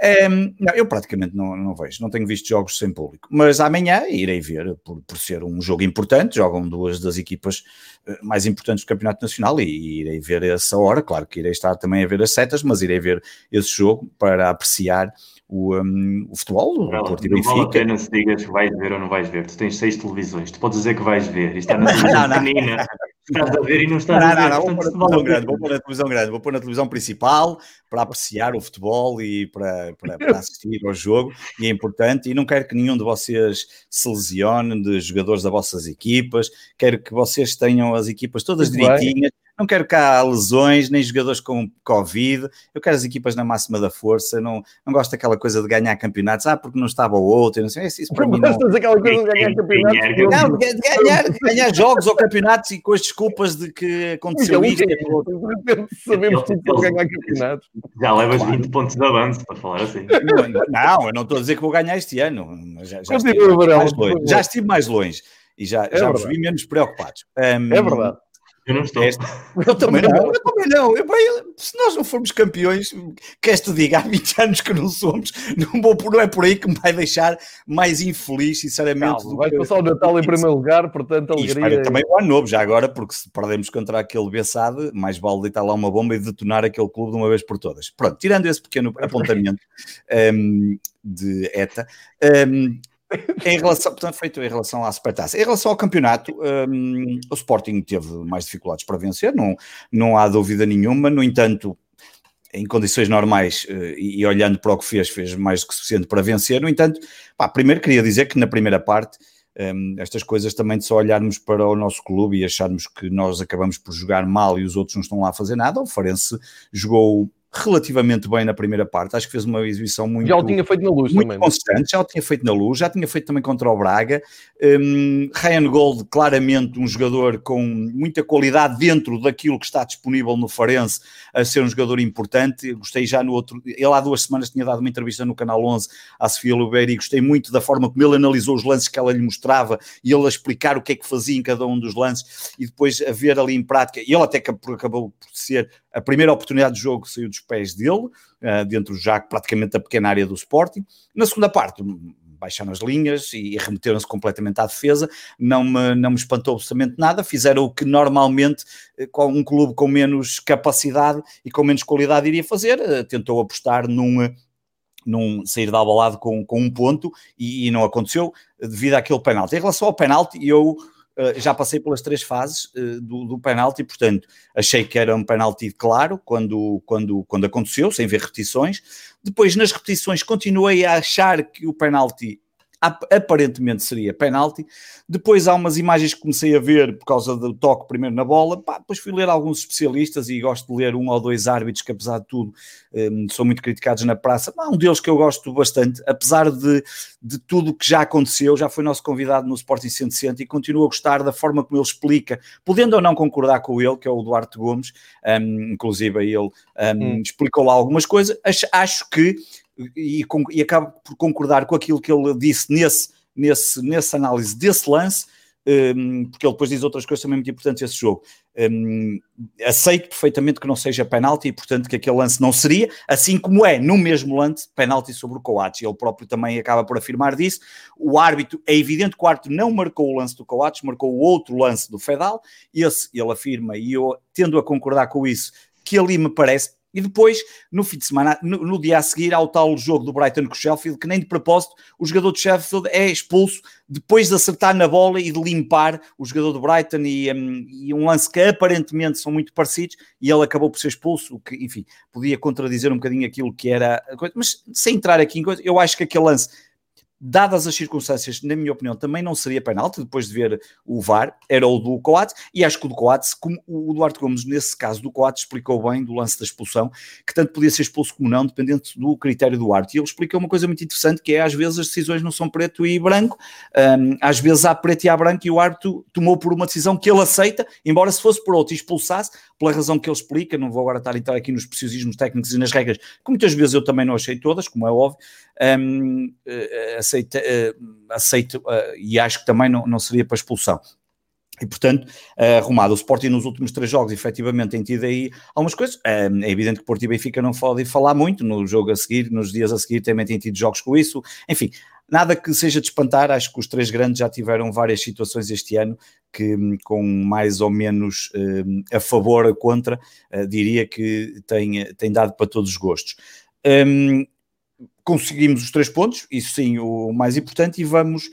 Um, ehm, não, eu praticamente não, não vejo, não tenho visto jogos sem público, mas amanhã irei ver, por, por ser um jogo importante, jogam duas das equipas eh, mais importantes do Campeonato Nacional e, e irei ver essa hora, claro que irei estar também a ver as setas, mas irei ver esse jogo para apreciar o, um, o futebol, não, o Porto e Benfica. Não vale a pena se digas que vais ver ou não vais ver. Tu tens seis televisões, tu podes dizer que vais ver. Isto está na (laughs) televisão pequenina. Estás a ver e não estás não, a ver. Não, não, vou, pôr grande, vou pôr na televisão grande, vou pôr na televisão principal para apreciar o futebol e para, para, para, (laughs) assistir ao jogo, e é importante. E não quero que nenhum de vocês se lesione de jogadores das vossas equipas, quero que vocês tenham as equipas todas Muito direitinhas. Bem não quero cá lesões, nem jogadores com Covid. Eu quero as equipas na máxima da força. Não, não gosto daquela coisa de ganhar campeonatos. Ah, porque não estava o outro. Não sei. Isso, isso para mim não... aquela coisa de ganhar campeonatos? Não, de ganhar, ganhar jogos ou campeonatos e com as desculpas de que aconteceu isto. Sabemos que vou ganhar campeonatos. Já levas claro. 20 pontos de avanço, para falar assim. Não, eu não estou a dizer que vou ganhar este ano. Já, já, estive, mais longe, já estive mais longe e já, é já vos vi menos preocupados. Um, é verdade. Eu não estou. Este... Eu também não. Eu também não. Eu, se nós não formos campeões, queres te diga, há 20 anos que não somos, não, vou, não é por aí que me vai deixar mais infeliz, sinceramente. Não, vai passar o Natal em primeiro lugar, portanto, alegria. E também o ano novo, já agora, porque se perdemos contra aquele Bessade, mais vale deitar lá uma bomba e detonar aquele clube de uma vez por todas. Pronto, tirando esse pequeno apontamento um, de ETA, um, em relação, portanto, feito em relação à Supertaça. Em relação ao campeonato, um, o Sporting teve mais dificuldades para vencer, não, não há dúvida nenhuma. No entanto, em condições normais uh, e, e, olhando para o que fez, fez mais do que suficiente para vencer. No entanto, pá, primeiro queria dizer que na primeira parte, um, estas coisas também de só olharmos para o nosso clube e acharmos que nós acabamos por jogar mal e os outros não estão lá a fazer nada, o Farense jogou relativamente bem na primeira parte. Acho que fez uma exibição muito. Já o tinha feito na luz muito também. É? Constante, já o tinha feito na luz, já tinha feito também contra o Braga. Um, Ryan Gold, claramente um jogador com muita qualidade dentro daquilo que está disponível no Farense, a ser um jogador importante. Gostei já no outro. Ele há duas semanas tinha dado uma entrevista no Canal 11 à Sofia Lubeira e gostei muito da forma como ele analisou os lances que ela lhe mostrava e ele a explicar o que é que fazia em cada um dos lances e depois a ver ali em prática. E ele até acabou por ser a primeira oportunidade de jogo saiu dos pés dele, uh, dentro já praticamente da pequena área do Sporting. Na segunda parte, baixaram as linhas e remeteram-se completamente à defesa, não me, não me espantou absolutamente nada, fizeram o que normalmente eh, um clube com menos capacidade e com menos qualidade iria fazer, uh, tentou apostar num num sair da balada com, com um ponto e, e, não aconteceu devido àquele penalti. Em relação ao penalti, eu eh, já passei pelas três fases uh, do, do penalti, portanto, achei que era um penalti claro quando, quando, quando aconteceu, sem ver repetições. Depois, nas repetições, continuei a achar que o penalti aparentemente seria penalti. Depois há umas imagens que comecei a ver por causa do toque primeiro na bola. Pá, depois fui ler alguns especialistas e gosto de ler um ou dois árbitros que, apesar de tudo, um, são muito criticados na praça. Há um deles que eu gosto bastante, apesar de, de tudo que já aconteceu, já foi nosso convidado no Sporting 160 e continuo a gostar da forma como ele explica, podendo ou não concordar com ele, que é o Duarte Gomes, um, inclusive ele um, hum. explicou lá algumas coisas. Acho, acho que e, e acabo por concordar com aquilo que ele disse nesse, nesse, nessa análise desse lance, um, porque ele depois diz outras coisas também muito importantes esse jogo. Um, aceito perfeitamente que não seja penalti e, portanto, que aquele lance não seria, assim como é no mesmo lance penalti sobre o Coates. Ele próprio também acaba por afirmar disso. O árbitro, é evidente que o árbitro não marcou o lance do Coates, marcou o outro lance do Fedal. Esse ele afirma, e eu tendo a concordar com isso, que ali me parece e depois, no fim de semana, no, no, dia a seguir, há o tal jogo do Brighton com o Sheffield, que nem de propósito o jogador do Sheffield é expulso depois de acertar na bola e de limpar o jogador do Brighton e, um, e um lance que aparentemente são muito parecidos e ele acabou por ser expulso, o que, enfim, podia contradizer um bocadinho aquilo que era mas sem entrar aqui em coisa, eu acho que aquele lance dadas as circunstâncias, na minha opinião, também não seria penalti, depois de ver o VAR, era o do Coates, e acho que o do Coates, como o Duarte Gomes, nesse caso do Coates, explicou bem do lance da expulsão, que tanto podia ser expulso como não, dependendo do critério do árbitro. E ele explicou uma coisa muito interessante, que é, às vezes, as decisões não são preto e branco, um, às vezes há preto e há branco, e o árbitro tomou por uma decisão que ele aceita, embora se fosse por outro e expulsasse, pela razão que ele explica, não vou agora estar a entrar aqui nos preciosismos técnicos e nas regras, que muitas vezes eu também não achei todas, como é óbvio, um, eh, aceito, uh, aceito uh, e acho que também não, não seria para expulsão. E, portanto, uh, arrumado. O Sporting nos últimos três jogos, efetivamente, tem tido aí algumas coisas. é evidente que Porto e Benfica não podem falar muito no jogo a seguir, nos dias a seguir também têm tido jogos com isso. Enfim, nada que seja de espantar. Acho que os três grandes já tiveram várias situações este ano que, com mais ou menos a favor ou contra, diria que tem, tem dado para todos os gostos. Um, conseguimos os três pontos, isso sim o mais importante, e vamos,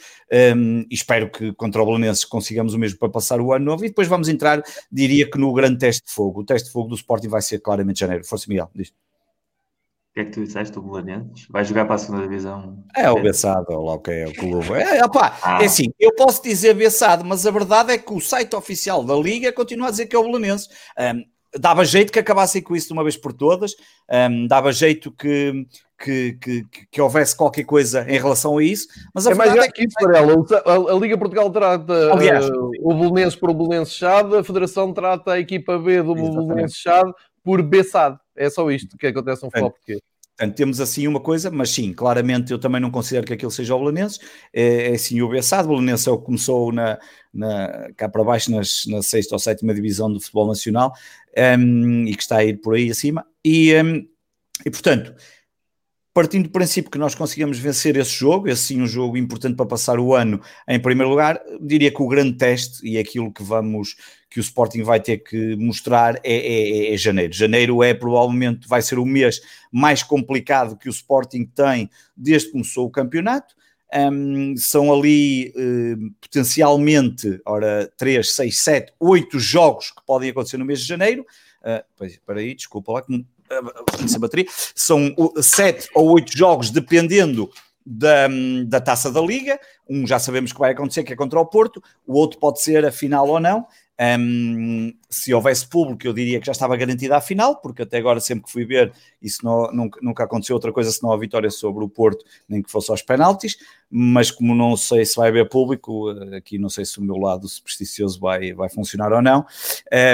um, espero que contra o Belenenses consigamos o mesmo para passar o ano novo, e depois vamos entrar, diria que no grande teste de fogo. O teste de fogo do Sporting vai ser claramente janeiro. Força Miguel, diz. O que é que tu disseste, o Belenenses? Vai jogar para a segunda divisão? É o Bessado, lá o que é o clube. É, opa, ah. é assim, eu posso dizer Bessado, mas a verdade é que o site oficial da Liga continua a dizer que é o Belenenses. Um, dava jeito que acabassem com isso de uma vez por todas, um, dava jeito que, que, que, que, houvesse qualquer coisa em relação a isso, mas a é mais é que isso, Varela. A, a, Liga Portugal trata Aliás, uh, o Belenenses por Belenenses Chade, a Federação trata a equipa B do Belenenses Chade por BSAD. É só isto que acontece no futebol português. Portanto, temos assim uma coisa, mas sim, claramente eu também não considero que aquilo seja o Belenenses, é, é sim o Bessado, o Belenenses é o que começou na, na, cá para baixo nas, na sexta ou sétima divisão do futebol nacional um, e que está a ir por aí acima, e, um, e portanto, partindo do princípio que nós conseguimos vencer esse jogo, esse sim um jogo importante para passar o ano em primeiro lugar, diria que o grande teste e aquilo que vamos que o Sporting vai ter que mostrar é, é, é, janeiro. Janeiro é provavelmente vai ser o mês mais complicado que o Sporting tem desde que começou o campeonato. um, são ali uh, potencialmente, ora, 3, 6, 7, 8 jogos que podem acontecer no mês de janeiro. Uh, pois, aí, desculpa lá, que uh, bateria. São 7 ou 8 jogos, dependendo da, da taça da Liga. Um já sabemos que vai acontecer, que é contra o Porto, o outro pode ser a final ou não. Um, se houvesse público, eu diria que já estava garantida a final, porque até agora, sempre que fui ver, isso não, nunca, nunca aconteceu outra coisa senão a vitória sobre o Porto, nem que fosse aos penaltis. Mas, como não sei se vai haver público, eh, aqui não sei se o meu lado supersticioso vai, vai funcionar ou não.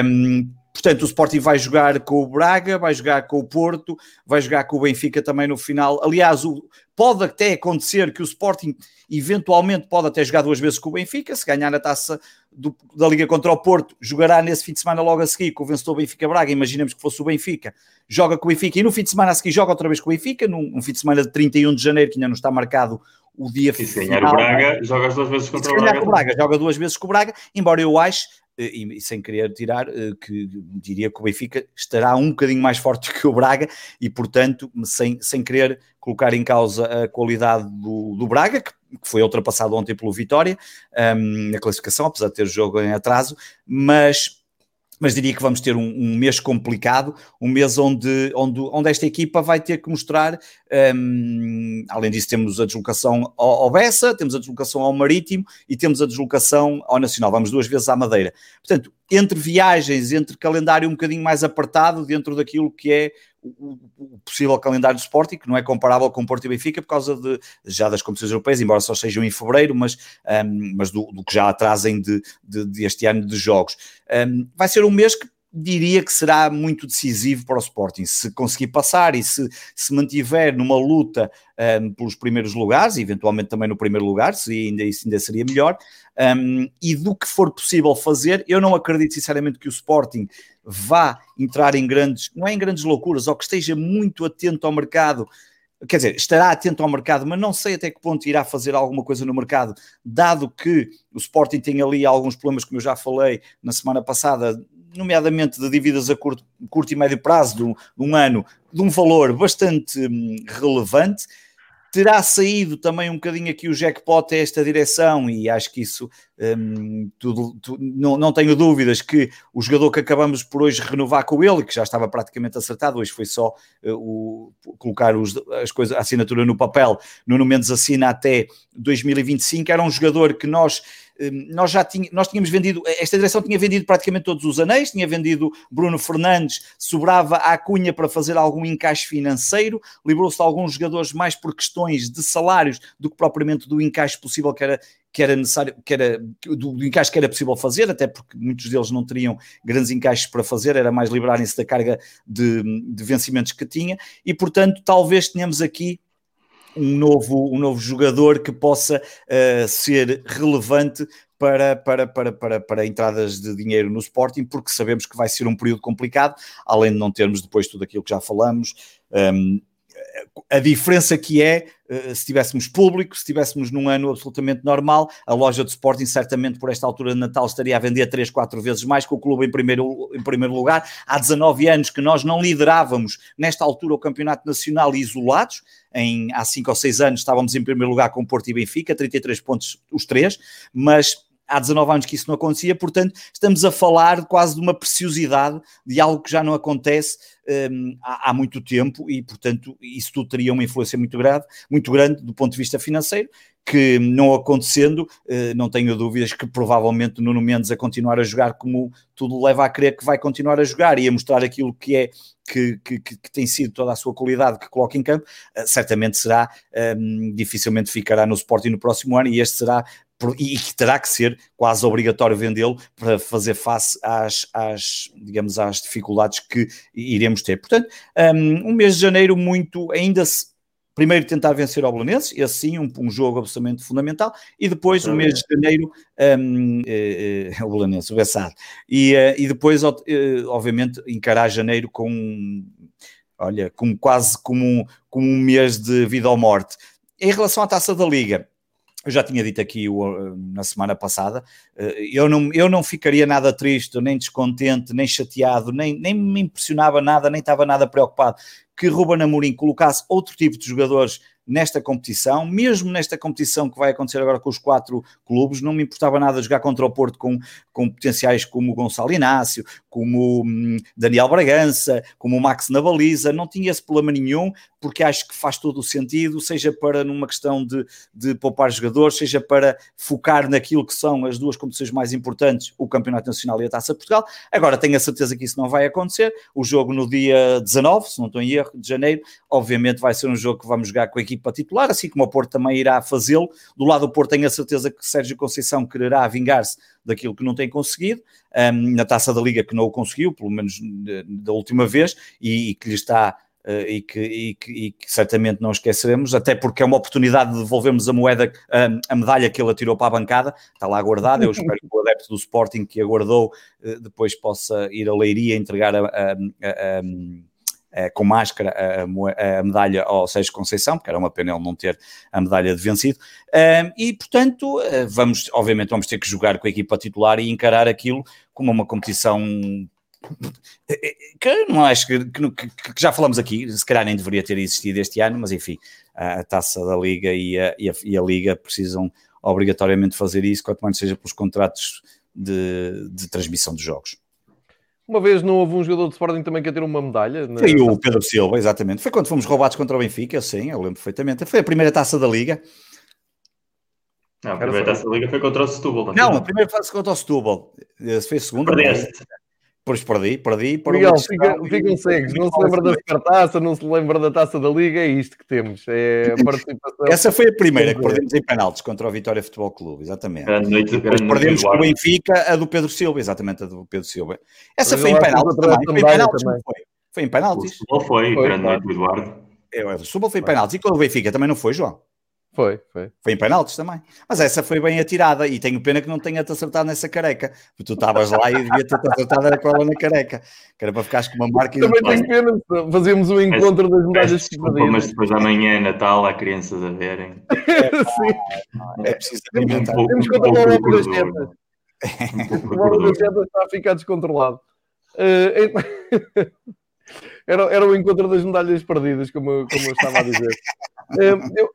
Um, Portanto, o Sporting vai jogar com o Braga, vai jogar com o Porto, vai jogar com o Benfica também no final. Aliás, o, pode até acontecer que o Sporting eventualmente pode até jogar duas vezes com o Benfica, se ganhar a taça do, da Liga contra o Porto, jogará nesse fim de semana logo a seguir com o vencedor Benfica Braga, imaginemos que fosse o Benfica, joga com o Benfica e no fim de semana a seguir joga outra vez com o Benfica, num, num fim de semana de 31 de janeiro, que ainda não está marcado o dia final. Se ganhar o Braga, joga duas vezes contra o Braga. o Braga, joga duas vezes com o Braga, embora eu ache e, sem querer tirar, eh, que diria que o Benfica estará um bocadinho mais forte (laughs) que o Braga e, portanto, sem, sem querer colocar em causa a qualidade do, do Braga, que, que foi ultrapassado ontem pelo Vitória um, ehm, na classificação, apesar de ter jogo em atraso, mas mas diria que vamos ter um, um, mês complicado, um mês onde, onde, onde esta equipa vai ter que mostrar, um, além disso temos a deslocação ao, ao, Bessa, temos a deslocação ao Marítimo e temos a deslocação ao Nacional, vamos duas vezes à Madeira. Portanto, entre viagens, entre calendário um bocadinho mais apertado, dentro daquilo que é o, o, possível calendário do Sporting, que não é comparável com o Porto e Benfica por causa de, já das competições europeias, embora só sejam em fevereiro, mas, um, mas do, do, que já trazem de, de, de, este ano de jogos. Um, vai ser um mês que diria que será muito decisivo para o Sporting. Se conseguir passar e se se mantiver numa luta um, pelos primeiros lugares, eventualmente também no primeiro lugar, se ainda, isso ainda seria melhor, um, e do que for possível fazer, eu não acredito sinceramente que o Sporting vá entrar em grandes, não é em grandes loucuras, ou que esteja muito atento ao mercado, quer dizer, estará atento ao mercado, mas não sei até que ponto irá fazer alguma coisa no mercado, dado que o Sporting tem ali alguns problemas, como eu já falei na semana passada, nomeadamente de dívidas a curto, curto e médio prazo de um, de um ano, de um valor bastante hum, relevante. Terá saído também um bocadinho aqui o jackpot a esta direção, e acho que isso hum, tudo, não, não tenho dúvidas que o jogador que acabamos por hoje renovar com ele, que já estava praticamente acertado, hoje foi só uh, o, colocar os, as coisas, a assinatura no papel. Nuno Mendes assina até 2025, era um jogador que nós nós já nós tínhamos vendido, esta direção tinha vendido praticamente todos os anéis, tinha vendido Bruno Fernandes, sobrava a Cunha para fazer algum encaixe financeiro, livrou-se de alguns jogadores mais por questões de salários do que propriamente do encaixe possível que era, que era necessário, que era do, do, encaixe que era possível fazer, até porque muitos deles não teriam grandes encaixes para fazer, era mais livrarem-se da carga de, de vencimentos que tinha, e portanto talvez tenhamos aqui um novo, um novo jogador que possa uh, ser relevante para, para, para, para, para entradas de dinheiro no Sporting, porque sabemos que vai ser um período complicado, além de não termos depois tudo aquilo que já falamos. Um, ehm, a diferença que é, eh, se tivéssemos público, se tivéssemos num ano absolutamente normal, a loja de Sporting certamente por esta altura de Natal estaria a vender 3, 4 vezes mais com o clube em primeiro, em primeiro lugar. Há 19 anos que nós não liderávamos nesta altura o Campeonato Nacional isolados, em, há 5 ou 6 anos estávamos em primeiro lugar com Porto e Benfica, 33 pontos os três, mas há 19 anos que isso não acontecia, portanto, estamos a falar quase de uma preciosidade de algo que já não acontece um, há, há, muito tempo e, portanto, isso tudo teria uma influência muito grande, muito grande do ponto de vista financeiro, que não acontecendo, uh, não tenho dúvidas que provavelmente Nuno Mendes a continuar a jogar como tudo leva a crer que vai continuar a jogar e a mostrar aquilo que é que, que, que, tem sido toda a sua qualidade que coloca em campo, uh, certamente será, um, dificilmente ficará no Sporting no próximo ano e este será e que terá que ser quase obrigatório vendê-lo para fazer face às, às, digamos, às dificuldades que iremos ter. Portanto, um, um mês de janeiro muito, ainda se, primeiro tentar vencer ao Belenenses, esse sim, um, um, jogo absolutamente fundamental, e depois o mês de janeiro um, é, é, o Belenenses, o Bessado, e, uh, e depois, uh, obviamente, encarar janeiro com, olha, como quase como um, como um mês de vida ou morte. Em relação à Taça da Liga, eu já tinha dito aqui na semana passada, eh, eu não, eu não ficaria nada triste, nem descontente, nem chateado, nem, nem me impressionava nada, nem estava nada preocupado que Ruben Amorim colocasse outro tipo de jogadores nesta competição, mesmo nesta competição que vai acontecer agora com os quatro clubes, não me importava nada jogar contra o Porto com, com potenciais como o Gonçalo Inácio, como hum, Daniel Bragança, como o Max na baliza, não tinha esse problema nenhum, porque acho que faz todo o sentido, seja para numa questão de, de poupar jogadores, seja para focar naquilo que são as duas competições mais importantes, o Campeonato Nacional e a Taça de Portugal. Agora tenho a certeza que isso não vai acontecer. O jogo no dia 19, se não estou em erro, de janeiro, obviamente vai ser um jogo que vamos jogar com a equipa titular, assim como o Porto também irá fazê-lo. Do lado do Porto tenho a certeza que Sérgio Conceição quererá vingar-se daquilo que não tem conseguido, um, na Taça da Liga que não o conseguiu, pelo menos da última vez, e, e que lhe está Uh, e, que, e, que, e, que, certamente não esqueceremos, até porque é uma oportunidade de devolvermos a moeda, a, a medalha que ele atirou para a bancada, está lá guardada. Eu espero que o adepto do Sporting que aguardou uh, depois possa ir a Leiria entregar a, a, a eh, com máscara a, a, medalha ao Sérgio Conceição, porque era uma pena ele não ter a medalha de vencido. e, portanto, eh, vamos, obviamente, vamos ter que jogar com a equipa titular e encarar aquilo como uma competição eh, que não acho que, que, que, já falamos aqui, se calhar nem deveria ter existido este ano, mas enfim, a, taça da Liga e a, e a, e a Liga precisam obrigatoriamente fazer isso, quanto mais seja pelos contratos de, de transmissão de jogos. Uma vez não houve um jogador de Sporting também que ia ter uma medalha? Na... Foi o Pedro Silva, exatamente. Foi quando fomos roubados contra o Benfica, sim, eu lembro perfeitamente. Foi a primeira taça da Liga. Não, a primeira taça da Liga foi contra o Setúbal. Não, a primeira taça contra o Setúbal. Foi a segunda. Perdeste. Pois perdi, perdi. Para Miguel, fica, ficam cegos. Não se lembra da Supertaça, não se lembra da Taça da Liga, é isto que temos. É participação. Essa foi a primeira que perdemos em penaltis contra o Vitória Futebol Clube, exatamente. Grande noite, grande perdemos com o Benfica, a do Pedro Silva, exatamente a do Pedro Silva. Essa foi em penaltis também. Foi em penaltis, também. foi? Foi em penaltis. O foi, foi grande noite, Eduardo. É, o Setúbal foi em penaltis. E com o Benfica também não foi, João? Foi, foi. Foi em penaltis também. Mas essa foi bem atirada e tenho pena que não tenha-te acertado nessa careca. Porque tu estavas lá e devia ter-te acertado era com ela na careca. Que era para ficares com uma marca. Também tenho pena. Fazíamos o um encontro das medalhas de Mas depois da manhã, Natal, há crianças a verem. (laughs) Sim. É preciso Temos, um pouco, temos que controlar um pouco das setas. O valor das setas está a ficar descontrolado. Uh, (laughs) era, era o encontro das medalhas perdidas, como, como eu estava a dizer. Uh, (laughs) eu,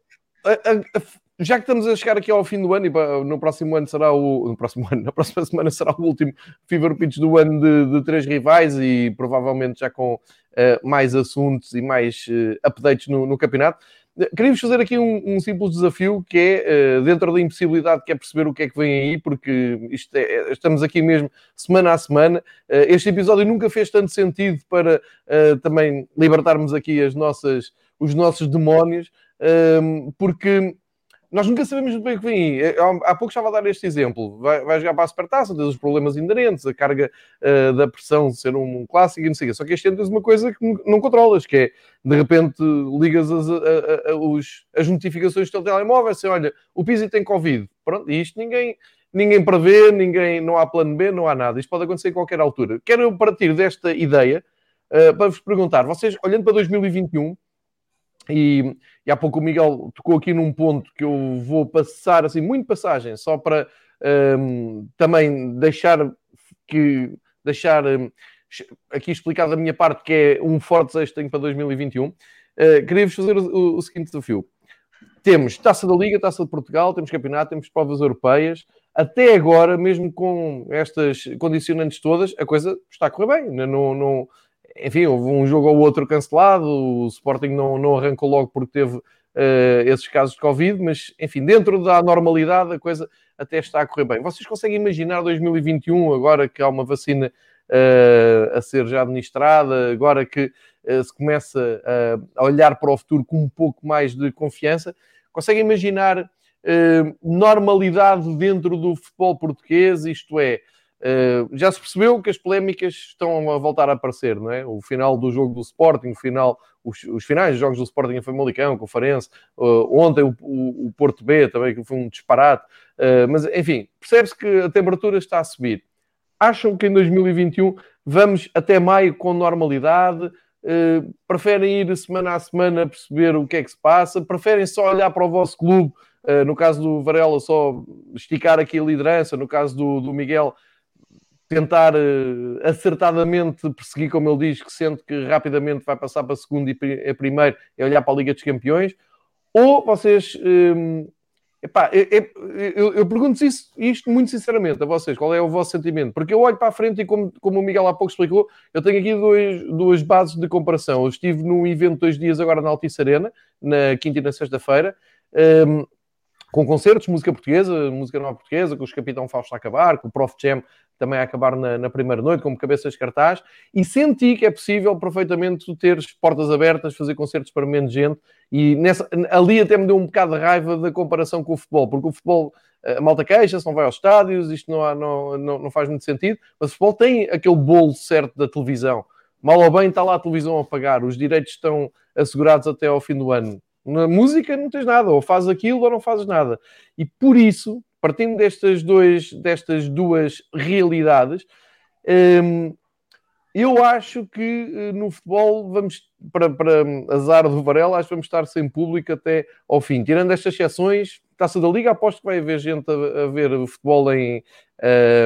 já que estamos a chegar aqui ao fim do ano e no próximo ano será o no próximo ano, na próxima (laughs) semana será o último Fever Pitch do ano de, de três rivais e provavelmente já com uh, mais assuntos e mais uh, updates no, no campeonato. Queria-vos fazer aqui um, um, simples desafio que é, uh, dentro da impossibilidade que é perceber o que é que vem aí, porque é, é estamos aqui mesmo semana a semana. este episódio nunca fez tanto sentido para também libertarmos aqui as nossas, os nossos demónios, porque nós nunca sabemos muito bem o que vem aí. É, há pouco estava a dar este exemplo. Vai, vai jogar para a Supertaça, tens os problemas inerentes, a carga uh, da pressão ser um, clássico e não sei o Só que este ano tens uma coisa que não controlas, que é, de repente, ligas as, a, a, os, as notificações do teu telemóvel, assim, olha, o Pizzi tem Covid. Pronto, e isto ninguém, ninguém prevê, ninguém, não há plano B, não há nada. Isto pode acontecer em qualquer altura. Quero partir desta ideia uh, para vos perguntar, vocês, olhando para 2021, e, e, há pouco o Miguel tocou aqui num ponto que eu vou passar, assim, muito passagem, só para um, também deixar que deixar um, aqui explicado da minha parte que é um forte desejo que tenho para 2021. Uh, Queria-vos fazer o, o, seguinte desafio. Temos Taça da Liga, Taça de Portugal, temos campeonato, temos provas europeias. Até agora, mesmo com estas condicionantes todas, a coisa está a correr bem. Não, não, enfim, houve um jogo ou outro cancelado, o Sporting não, não arrancou logo porque teve uh, esses casos de Covid, mas enfim, dentro da normalidade a coisa até está a correr bem. Vocês conseguem imaginar 2021, agora que há uma vacina uh, a ser já administrada, agora que uh, se começa a olhar para o futuro com um pouco mais de confiança, conseguem imaginar normalidade dentro do futebol português, isto é, Uh, já se percebeu que as polémicas estão a voltar a aparecer, não é? O final do jogo do Sporting, o final, os, os finais dos jogos do Sporting em Famalicão, com o uh, ontem o, o, o, Porto B também, que foi um disparate, uh, mas enfim, percebe-se que a temperatura está a subir. Acham que em 2021 vamos até maio com normalidade? preferem ir semana a semana a perceber o que é que se passa? Preferem só olhar para o vosso clube? no caso do Varela, só esticar aqui a liderança, no caso do, do Miguel, tentar uh, acertadamente perseguir, como ele diz, que sente que rapidamente vai passar para segundo e a primeiro, é olhar para a Liga dos Campeões, ou vocês. Um, epá, eu, eu pergunto isso, isto muito sinceramente a vocês, qual é o vosso sentimento? Porque eu olho para a frente e, como, como o Miguel há pouco explicou, eu tenho aqui dois, duas bases de comparação. Eu estive num evento dois dias agora na Altice Arena, na quinta e na sexta-feira. Um, com concertos, música portuguesa, música nova portuguesa, com os Capitão Fausto a acabar, com o Prof Jam também a acabar na, na, primeira noite, como cabeças cartaz, e senti que é possível perfeitamente ter portas abertas, fazer concertos para menos gente, e nessa, ali até me deu um bocado de raiva da comparação com o futebol, porque o futebol, a malta queixa-se, não vai aos estádios, isto não, há, não, não, não faz muito sentido, mas o futebol tem aquele bolo certo da televisão. Mal ou bem está lá a televisão a pagar, os direitos estão assegurados até ao fim do ano. Na música não tens nada, ou fazes aquilo ou não fazes nada. E por isso, partindo destas, dois, destas duas realidades, hum, eu acho que eh, no futebol vamos, para, para azar do Varela, acho que vamos estar sem público até ao fim. Tirando estas exceções, Taça da Liga, aposto que vai haver gente a, a ver o futebol em.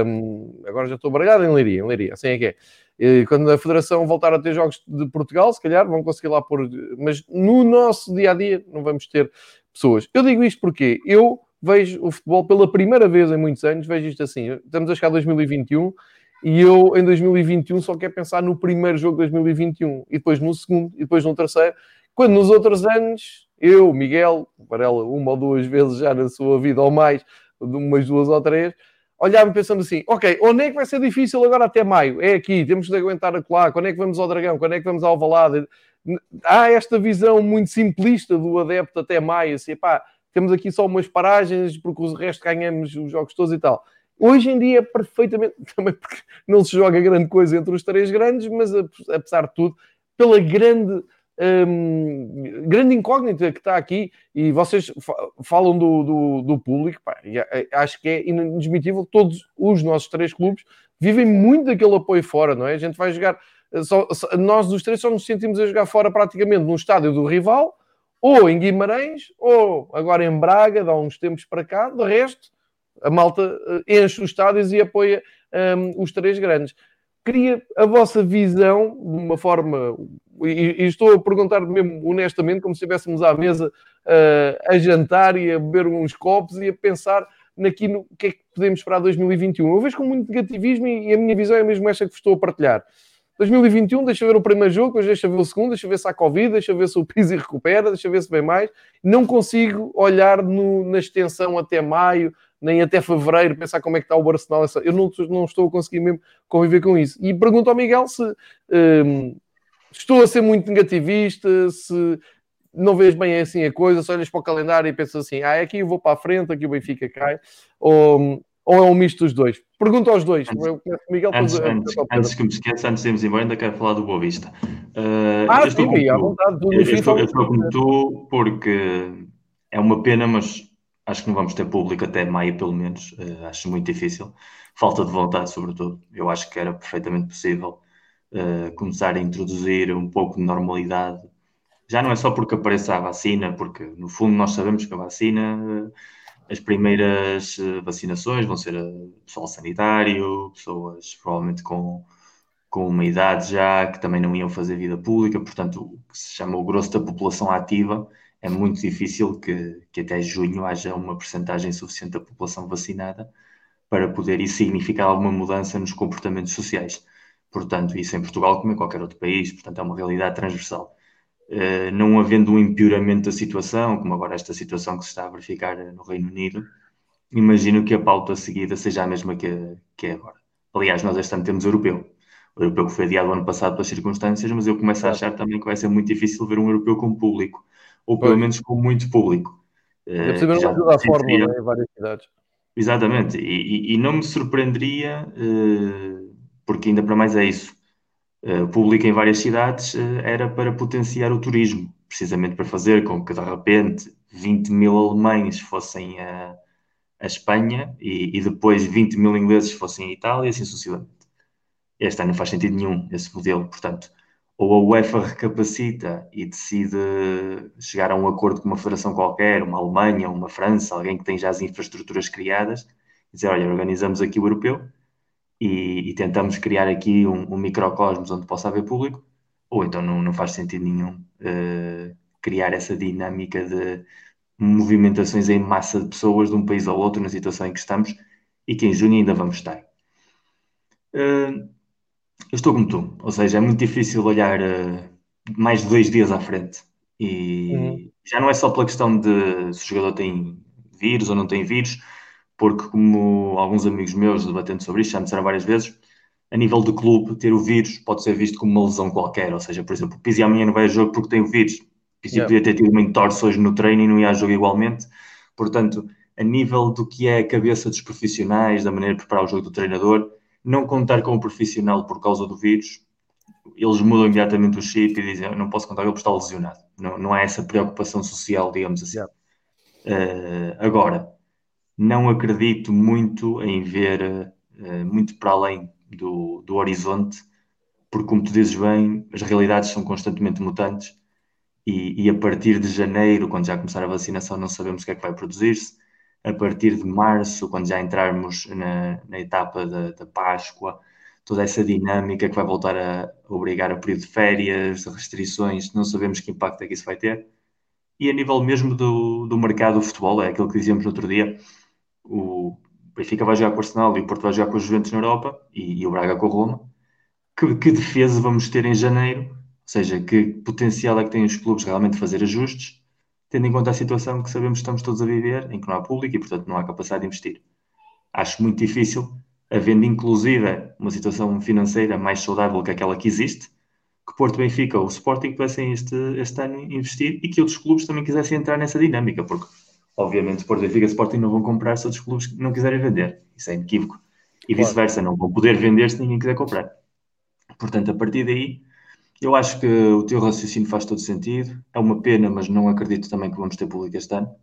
Um, agora já estou baralhado em Leiria, em Leiria, assim é que é. Quando a Federação voltar a ter jogos de Portugal, se calhar vão conseguir lá pôr. Mas no nosso dia a dia não vamos ter pessoas. Eu digo isto porque eu vejo o futebol pela primeira vez em muitos anos, vejo isto assim, estamos a chegar a 2021 e eu em 2021 só quero pensar no primeiro jogo de 2021 e depois no segundo e depois no terceiro, quando nos outros anos eu, Miguel, Varela, uma ou duas vezes já na sua vida ou mais, umas duas ou três, olhava pensando assim, ok, onde é que vai ser difícil agora até maio? É aqui, temos de aguentar a colar, quando é que vamos ao Dragão, quando é que vamos ao Alvalade? Há esta visão muito simplista do adepto até maio, assim, pá, temos aqui só umas paragens, porque o resto ganhamos os jogos todos e tal. Hoje em dia, perfeitamente, (laughs) também porque não se joga grande coisa entre os três grandes, mas apesar de tudo, pela grande, hum, grande incógnita que está aqui, e vocês falam do, do, do público, pá, é, acho que é inadmissível, todos os nossos três clubes vivem muito daquele apoio fora, não é? A gente vai jogar, só, nós os três só nos sentimos a jogar fora praticamente no estádio do rival, ou em Guimarães, ou agora em Braga, há uns tempos para cá. De resto, a malta eh, enche os estádios e apoia um, ehm, os três grandes. Queria a vossa visão de uma forma, e, e estou a perguntar mesmo honestamente, como se estivéssemos à mesa uh, a jantar e a beber uns copos e a pensar naquilo que é que podemos esperar 2021. Eu vejo com muito negativismo e, e a minha visão é mesmo esta que vos estou a partilhar. 2021, deixa ver o primeiro jogo, depois deixa ver o segundo, deixa ver se há Covid, deixa ver se o Pizzi recupera, deixa ver se vem mais. Não consigo olhar no, na extensão até maio, nem até fevereiro, pensar como é que está o Barcelona. Eu não, não estou a conseguir mesmo conviver com isso. E pergunto ao Miguel se um, estou a ser muito negativista, se não vês bem assim a coisa, se olhas para o calendário e pensas assim, ah, aqui eu vou para a frente, aqui o Benfica cai, ou ou é um misto dos dois? Pergunta aos dois. Antes, Miguel, antes, antes, antes, que me esqueça, antes de irmos embora, ainda quero falar do Boa Vista. Uh, ah, sim, à vontade. Eu, estou, eu estou como tu porque é uma pena, mas acho que não vamos ter público até maio, pelo menos. Uh, acho muito difícil. Falta de vontade, sobretudo. Eu acho que era perfeitamente possível uh, começar a introduzir um pouco de normalidade. Já não é só porque apareça a vacina, porque no fundo nós sabemos que a vacina as primeiras eh, vacinações vão ser eh, pessoal sanitário, pessoas provavelmente com, com uma idade já que também não iam fazer vida pública, portanto, o que se chama o grosso da população ativa, é muito difícil que, que até junho haja uma percentagem suficiente da população vacinada para poder isso significar alguma mudança nos comportamentos sociais. Portanto, isso em Portugal como em qualquer outro país, portanto, é uma realidade transversal. Eh, não havendo um empeoramento da situação, como agora esta situação que se está a verificar no Reino Unido, imagino que a pauta seguida seja a mesma que, que é agora. Aliás, nós este ano temos o europeu. O europeu que foi adiado ano passado pelas circunstâncias, mas eu começo a achar também que vai ser muito difícil ver um europeu com público, ou pelo menos com muito público. É possível não ajuda a fórmula né, em várias cidades. Exatamente, e, e, e não me surpreenderia, uh, porque ainda para mais é isso, uh, público em várias cidades, uh, era para potenciar o turismo, precisamente para fazer com que de repente 20 mil alemães fossem a, a Espanha e, e, depois 20 mil ingleses fossem a Itália e assim sucessivamente. Este ano não faz sentido nenhum esse modelo, portanto, ou a UEFA recapacita e decide chegar a um acordo com uma federação qualquer, uma Alemanha, uma França, alguém que tem já as infraestruturas criadas, dizer, olha, organizamos aqui o europeu, e, e tentamos criar aqui um, um, microcosmos onde possa haver público, ou então não, não faz sentido nenhum uh, criar essa dinâmica de movimentações em massa de pessoas de um país ao outro na situação em que estamos e que em junho ainda vamos estar. Uh, eu estou como tu, ou seja, é muito difícil olhar uh, mais de dois dias à frente. E uhum. já não é só pela questão de se o jogador tem vírus ou não tem vírus, porque, como alguns amigos meus debatendo sobre isto já me disseram várias vezes, a nível do clube, ter o vírus pode ser visto como uma lesão qualquer. Ou seja, por exemplo, o Pizzi amanhã não vai a jogo porque tem o vírus. O Pizzi yeah. podia ter tido uma entorse hoje no treino e não ia a jogo igualmente. Portanto, a nível do que é a cabeça dos profissionais, da maneira de preparar o jogo do treinador, não contar com o profissional por causa do vírus, eles mudam imediatamente o chip e dizem não posso contar com ele porque está lesionado. Não, não há essa preocupação social, digamos assim. Yeah. Uh, agora, não acredito muito em ver uh, muito para além do, do horizonte, porque, como tu dizes bem, as realidades são constantemente mutantes e, e, a partir de janeiro, quando já começar a vacinação, não sabemos o que é que vai produzir-se. A partir de março, quando já entrarmos na, na etapa da, da Páscoa, toda essa dinâmica que vai voltar a obrigar a período de férias, restrições, não sabemos que impacto é que isso vai ter. E a nível mesmo do, do mercado do futebol, é aquilo que dizíamos no outro dia, o Benfica vai jogar com o Arsenal e o Porto vai jogar com os Juventus na Europa e, e o Braga com o Roma. Que, que, defesa vamos ter em janeiro? Ou seja, que potencial é que têm os clubes realmente fazer ajustes, tendo em conta a situação que sabemos que estamos todos a viver, em que não há público e, portanto, não há capacidade de investir. Acho muito difícil, havendo inclusive uma situação financeira mais saudável que aquela que existe, que Porto Benfica ou Sporting pudessem este, este ano investir e que outros clubes também quisessem entrar nessa dinâmica, porque obviamente Porto Benfica e Sporting não vão comprar se outros clubes não quiserem vender. Isso é inequívoco. E claro. vice-versa, não vão poder vender se ninguém quiser comprar. Portanto, a partir daí, eu acho que o teu raciocínio faz todo sentido. É uma pena, mas não acredito também que vamos ter público este ano.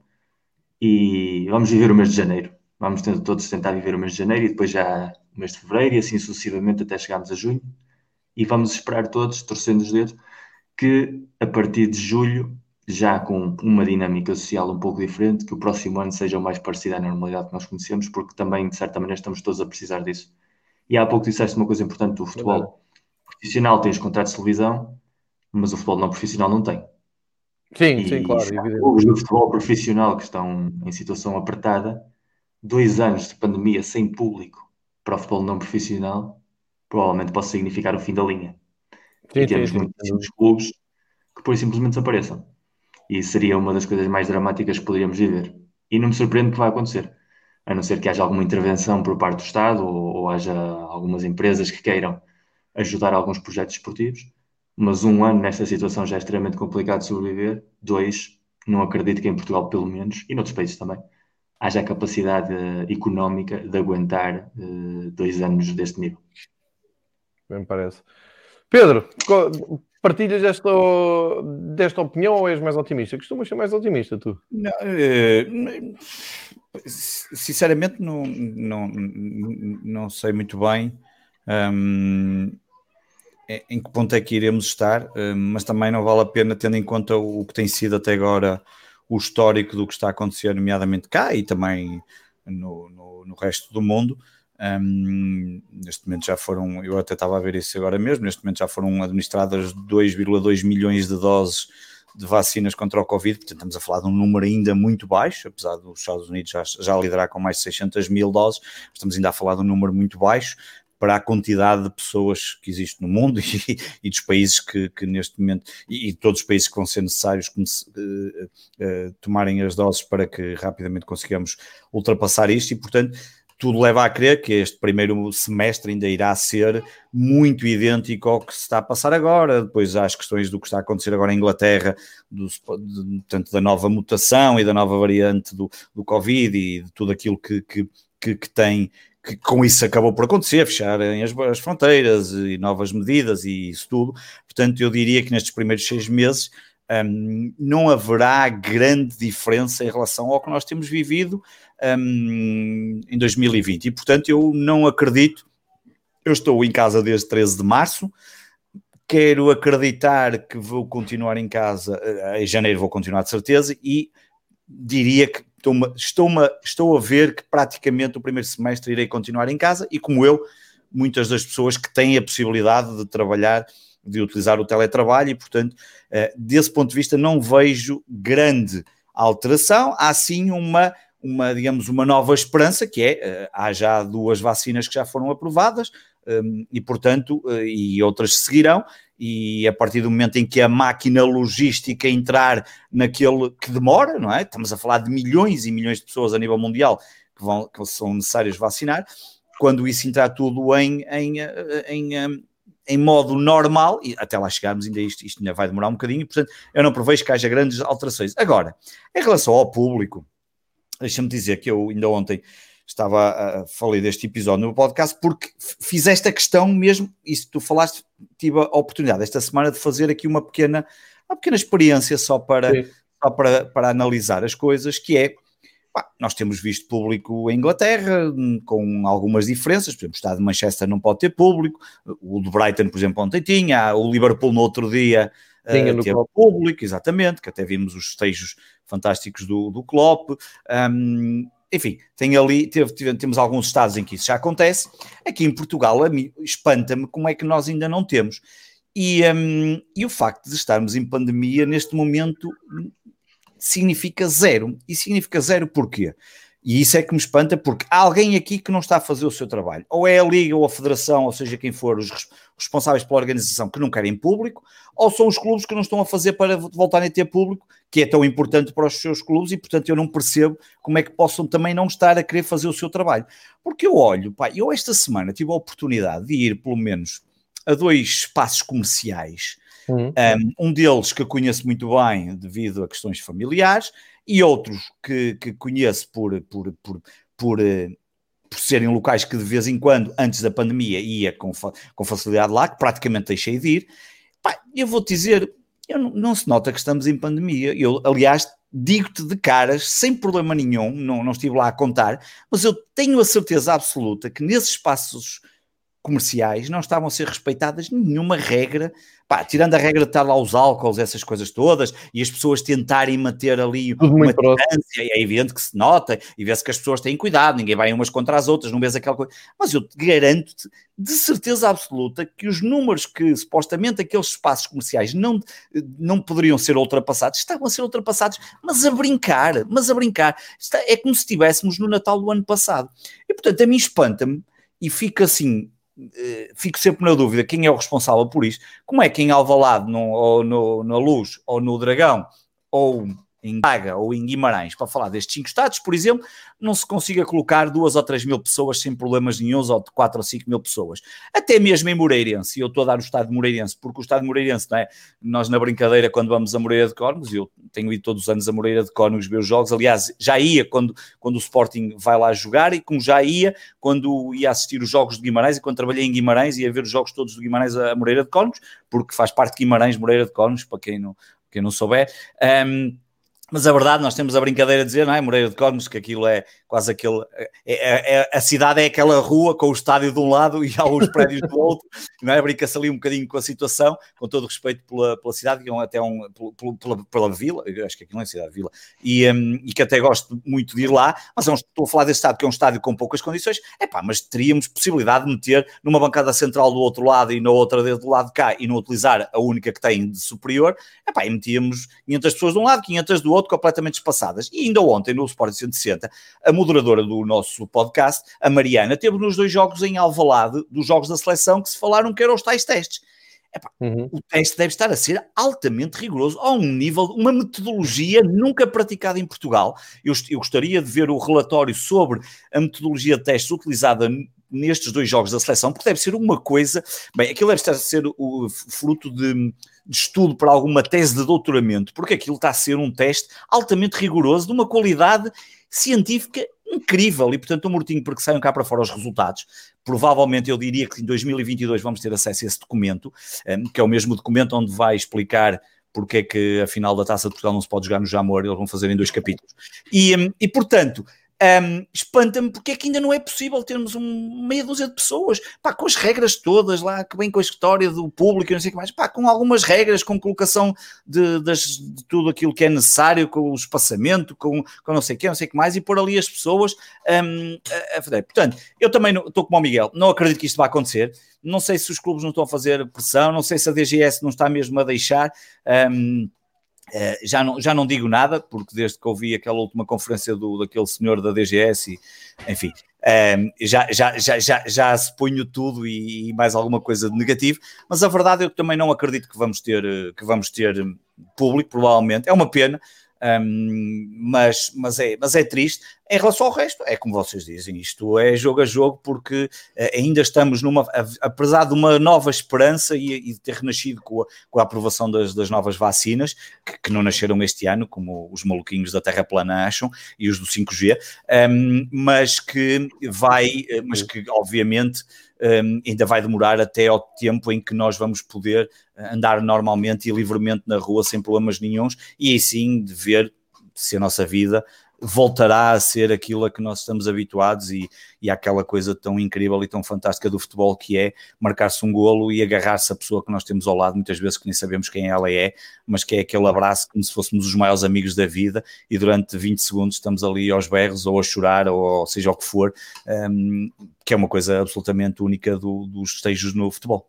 E vamos viver o mês de janeiro. Vamos todos tentar viver o mês de janeiro e depois já o mês de fevereiro e assim sucessivamente até chegarmos a junho. E vamos esperar todos, torcendo os dedos, que a partir de julho já com uma dinâmica social um pouco diferente, que o próximo ano seja o mais parecido à normalidade que nós conhecemos, porque também, de certa maneira, estamos todos a precisar disso. E há pouco disseste uma coisa importante do futebol profissional, tem os contratos de televisão, mas o futebol não profissional não tem. Sim, e sim, claro. Os do futebol profissional que estão em situação apertada, dois anos de pandemia sem público para o futebol não profissional, provavelmente pode significar o fim da linha. Sim, e temos sim, muitos sim. clubes que por simplesmente desapareçam. E seria uma das coisas mais dramáticas que poderíamos viver. E não me surpreende que vai acontecer. A não ser que haja alguma intervenção por parte do Estado ou, ou haja algumas empresas que queiram ajudar alguns projetos esportivos. Mas um ano nesta situação já é extremamente complicado de sobreviver. Dois, não acredito que em Portugal, pelo menos, e noutros países também, haja a capacidade económica de aguentar uh, dois anos deste nível. Bem parece. Pedro, Partilhas desta, desta opinião ou és mais otimista? Costumas ser mais otimista, tu? Não, eh, sinceramente, não, não, não sei muito bem um, em que ponto é que iremos estar, mas também não vale a pena, tendo em conta o que tem sido até agora o histórico do que está a acontecer, nomeadamente cá e também no, no, no resto do mundo. Um, neste momento já foram, eu até estava a ver isso agora mesmo, neste momento já foram administradas 2,2 milhões de doses de vacinas contra o Covid, portanto estamos a falar de um número ainda muito baixo, apesar dos Estados Unidos já, já liderar com mais de 600 mil doses, estamos ainda a falar de um número muito baixo para a quantidade de pessoas que existe no mundo (laughs) e, e dos países que, que, neste momento, e, e, todos os países que vão ser necessários comece, uh, uh, tomarem as doses para que rapidamente consigamos ultrapassar isto e portanto tudo leva a crer que este primeiro semestre ainda irá ser muito idêntico ao que se está a passar agora. Depois as questões do que está a acontecer agora em Inglaterra, do, de, tanto da nova mutação e da nova variante do, do Covid e de tudo aquilo que, que, que, que tem. Que com isso acabou por acontecer, fecharem as, as fronteiras e novas medidas e isso tudo. Portanto, eu diria que nestes primeiros seis meses um, não haverá grande diferença em relação ao que nós temos vivido um, em 2020. E, portanto, eu não acredito. Eu estou em casa desde 13 de março. Quero acreditar que vou continuar em casa. Eh, em janeiro vou continuar de certeza. E diria que estou, estou, estou a ver que praticamente o primeiro semestre irei continuar em casa. E como eu, muitas das pessoas que têm a possibilidade de trabalhar, de utilizar o teletrabalho e, portanto, uh, desse ponto de vista, não vejo grande alteração. Há sim uma, uma digamos, uma nova esperança, que é, uh, há já duas vacinas que já foram aprovadas, um, e, portanto, uh, e outras seguirão, e a partir do momento em que a máquina logística entrar naquele que demora, não é? Estamos a falar de milhões e milhões de pessoas a nível mundial que, vão, que são necessárias vacinar, quando isso entrar tudo em, em, em, em modo normal, e até lá chegarmos, ainda isto, isto ainda vai demorar um bocadinho, portanto, eu não prevejo que haja grandes alterações. Agora, em relação ao público, deixa-me dizer que eu ainda ontem estava a falei deste episódio no podcast porque fiz esta questão mesmo, isso tu falaste, tive a oportunidade esta semana de fazer aqui uma pequena, uma pequena experiência só para, só para, para analisar as coisas, que é pá, nós temos visto público em Inglaterra com algumas diferenças, por exemplo, o estado de Manchester não pode ter público, o de Brighton, por exemplo, ontem tinha, o Liverpool no outro dia tinha uh, teve público, exatamente, que até vimos os festejos fantásticos do, do Klopp, um, enfim, tem ali, teve, temos alguns estados em que isso já acontece. Aqui em Portugal, espanta-me como é que nós ainda não temos. E, um, e o facto de estarmos em pandemia neste momento significa zero. E significa zero porquê? E isso é que me espanta, porque há alguém aqui que não está a fazer o seu trabalho. Ou é a Liga ou a Federação, ou seja, quem for os responsáveis pela organização que não querem público, ou são os clubes que não estão a fazer para voltarem a ter público, que é tão importante para os seus clubes, e portanto eu não percebo como é que possam também não estar a querer fazer o seu trabalho. Porque eu olho, pá, eu esta semana tive a oportunidade de ir pelo menos a dois espaços comerciais. Uhum. Um, um deles que eu conheço muito bem devido a questões familiares, e outros que, que conheço por, por, por, por, eh, por serem locais que de vez em quando, antes da pandemia, ia com, com facilidade lá, que praticamente deixei de ir. Pá, eu vou-te dizer, eu não, não, se nota que estamos em pandemia. Eu, aliás, digo-te de caras, sem problema nenhum, não, não estive lá a contar, mas eu tenho a certeza absoluta que nesses espaços comerciais não estavam a ser respeitadas nenhuma regra pá, tirando a regra de estar lá os álcools, essas coisas todas, e as pessoas tentarem manter ali Tudo uma distância, é evidente que se nota, e vê-se que as pessoas têm cuidado, ninguém vai umas contra as outras, não vês aquela coisa. Mas eu te garanto-te, de certeza absoluta, que os números que supostamente aqueles espaços comerciais não, não poderiam ser ultrapassados, estavam a ser ultrapassados, mas a brincar, mas a brincar. É como se estivéssemos no Natal do ano passado. E portanto, a mim espanta-me e fica assim fico sempre na dúvida quem é o responsável por isto. Como é que em Alvalade, no, ou no, na Luz, ou no Dragão, ou em Braga ou em Guimarães, para falar destes cinco estados, por exemplo, não se consiga colocar duas ou três mil pessoas sem problemas nenhums, ou de quatro ou cinco mil pessoas. Até mesmo em Moreirense, e eu estou a dar o estado de Moreirense, porque o estado de Moreirense, não é? Nós na brincadeira, quando vamos a Moreira de Córregos, eu tenho ido todos os anos a Moreira de Córregos ver os jogos, aliás, já ia quando, quando o Sporting vai lá jogar, e como já ia quando ia assistir os jogos de Guimarães, e quando trabalhei em Guimarães, ia ver os jogos todos de Guimarães a Moreira de Córregos, porque faz parte de Guimarães, Moreira de Córregos, para quem não, quem não souber. Um, mas a verdade, nós temos a brincadeira de dizer, não é? Moreira de Cónigos, que aquilo é quase aquele. É, é, é, a cidade é aquela rua com o estádio de um lado e há os (laughs) prédios do outro, não é? Brinca-se ali um bocadinho com a situação, com todo o respeito pela, pela cidade, e até um, pela, pela, pela vila, eu acho que aquilo não é cidade, vila, e, um, e que até gosto muito de ir lá, mas é um, estou a falar desse estádio que é um estádio com poucas condições, é pá, mas teríamos possibilidade de meter numa bancada central do outro lado e na outra do lado de cá e não utilizar a única que tem de superior, é pá, e metíamos 500 pessoas de um lado, 500 do outro, completamente espaçadas. E ainda ontem, no Sport 160, a moderadora do nosso podcast, a Mariana, teve nos dois jogos em Alvalade, dos jogos da seleção, que se falaram que eram os tais testes. Epá, uhum. O teste deve estar a ser altamente rigoroso, a um nível, uma metodologia nunca praticada em Portugal. Eu, eu gostaria de ver o relatório sobre a metodologia de testes utilizada nestes dois jogos da seleção, porque deve ser uma coisa. Bem, aquilo deve estar a ser o fruto de, de, estudo para alguma tese de doutoramento, porque aquilo está a ser um teste altamente rigoroso, de uma qualidade científica incrível. E portanto, o Mortinho, porque saiam cá para fora os resultados, provavelmente eu diria que em 2022 vamos ter acesso a esse documento, eh, que é o mesmo documento onde vai explicar porque é que a final da Taça de Portugal não se pode jogar no Jamor, eles vão fazer em dois capítulos. E, eh, e portanto, um, espanta-me porque é que ainda não é possível termos um meia dúzia de pessoas, pá, com as regras todas lá, que vem com a história do público e não sei o que mais, pá, com algumas regras, com colocação de, de tudo aquilo que é necessário, com o espaçamento, com, com não sei o que, não sei o que mais, e pôr ali as pessoas um, a, a fazer. Portanto, eu também estou como o Miguel, não acredito que isto vá acontecer, não sei se os clubes não estão a fazer pressão, não sei se a DGS não está mesmo a deixar. Um, Uh, já, não, já não digo nada, porque desde que ouvi aquela última conferência do, daquele senhor da DGS, e, enfim, um, já, já, já, já, já se ponho tudo e, e, mais alguma coisa de negativo, mas a verdade é que também não acredito que vamos ter, que vamos ter público, provavelmente. É uma pena, um, mas, mas, é, mas é triste. Em relação ao resto, é como vocês dizem, isto é jogo a jogo, porque uh, ainda estamos numa, apesar de uma nova esperança e, de ter renascido com a, com a aprovação das, das, novas vacinas, que, que, não nasceram este ano, como os maluquinhos da Terra plana acham, e os do 5G, um, mas que vai, eh, mas que obviamente um, ainda vai demorar até ao tempo em que nós vamos poder eh, andar normalmente e livremente na rua sem problemas nenhums e aí sim de ver se a nossa vida voltará a ser aquilo a que nós estamos habituados e, e aquela coisa tão incrível e tão fantástica do futebol que é marcar-se um golo e agarrar-se a pessoa que nós temos ao lado, muitas vezes que nem sabemos quem ela é, mas que é aquele abraço como se fôssemos os maiores amigos da vida e durante 20 segundos estamos ali aos berros ou a chorar ou seja o que for, um, que é uma coisa absolutamente única do, dos estejos no futebol.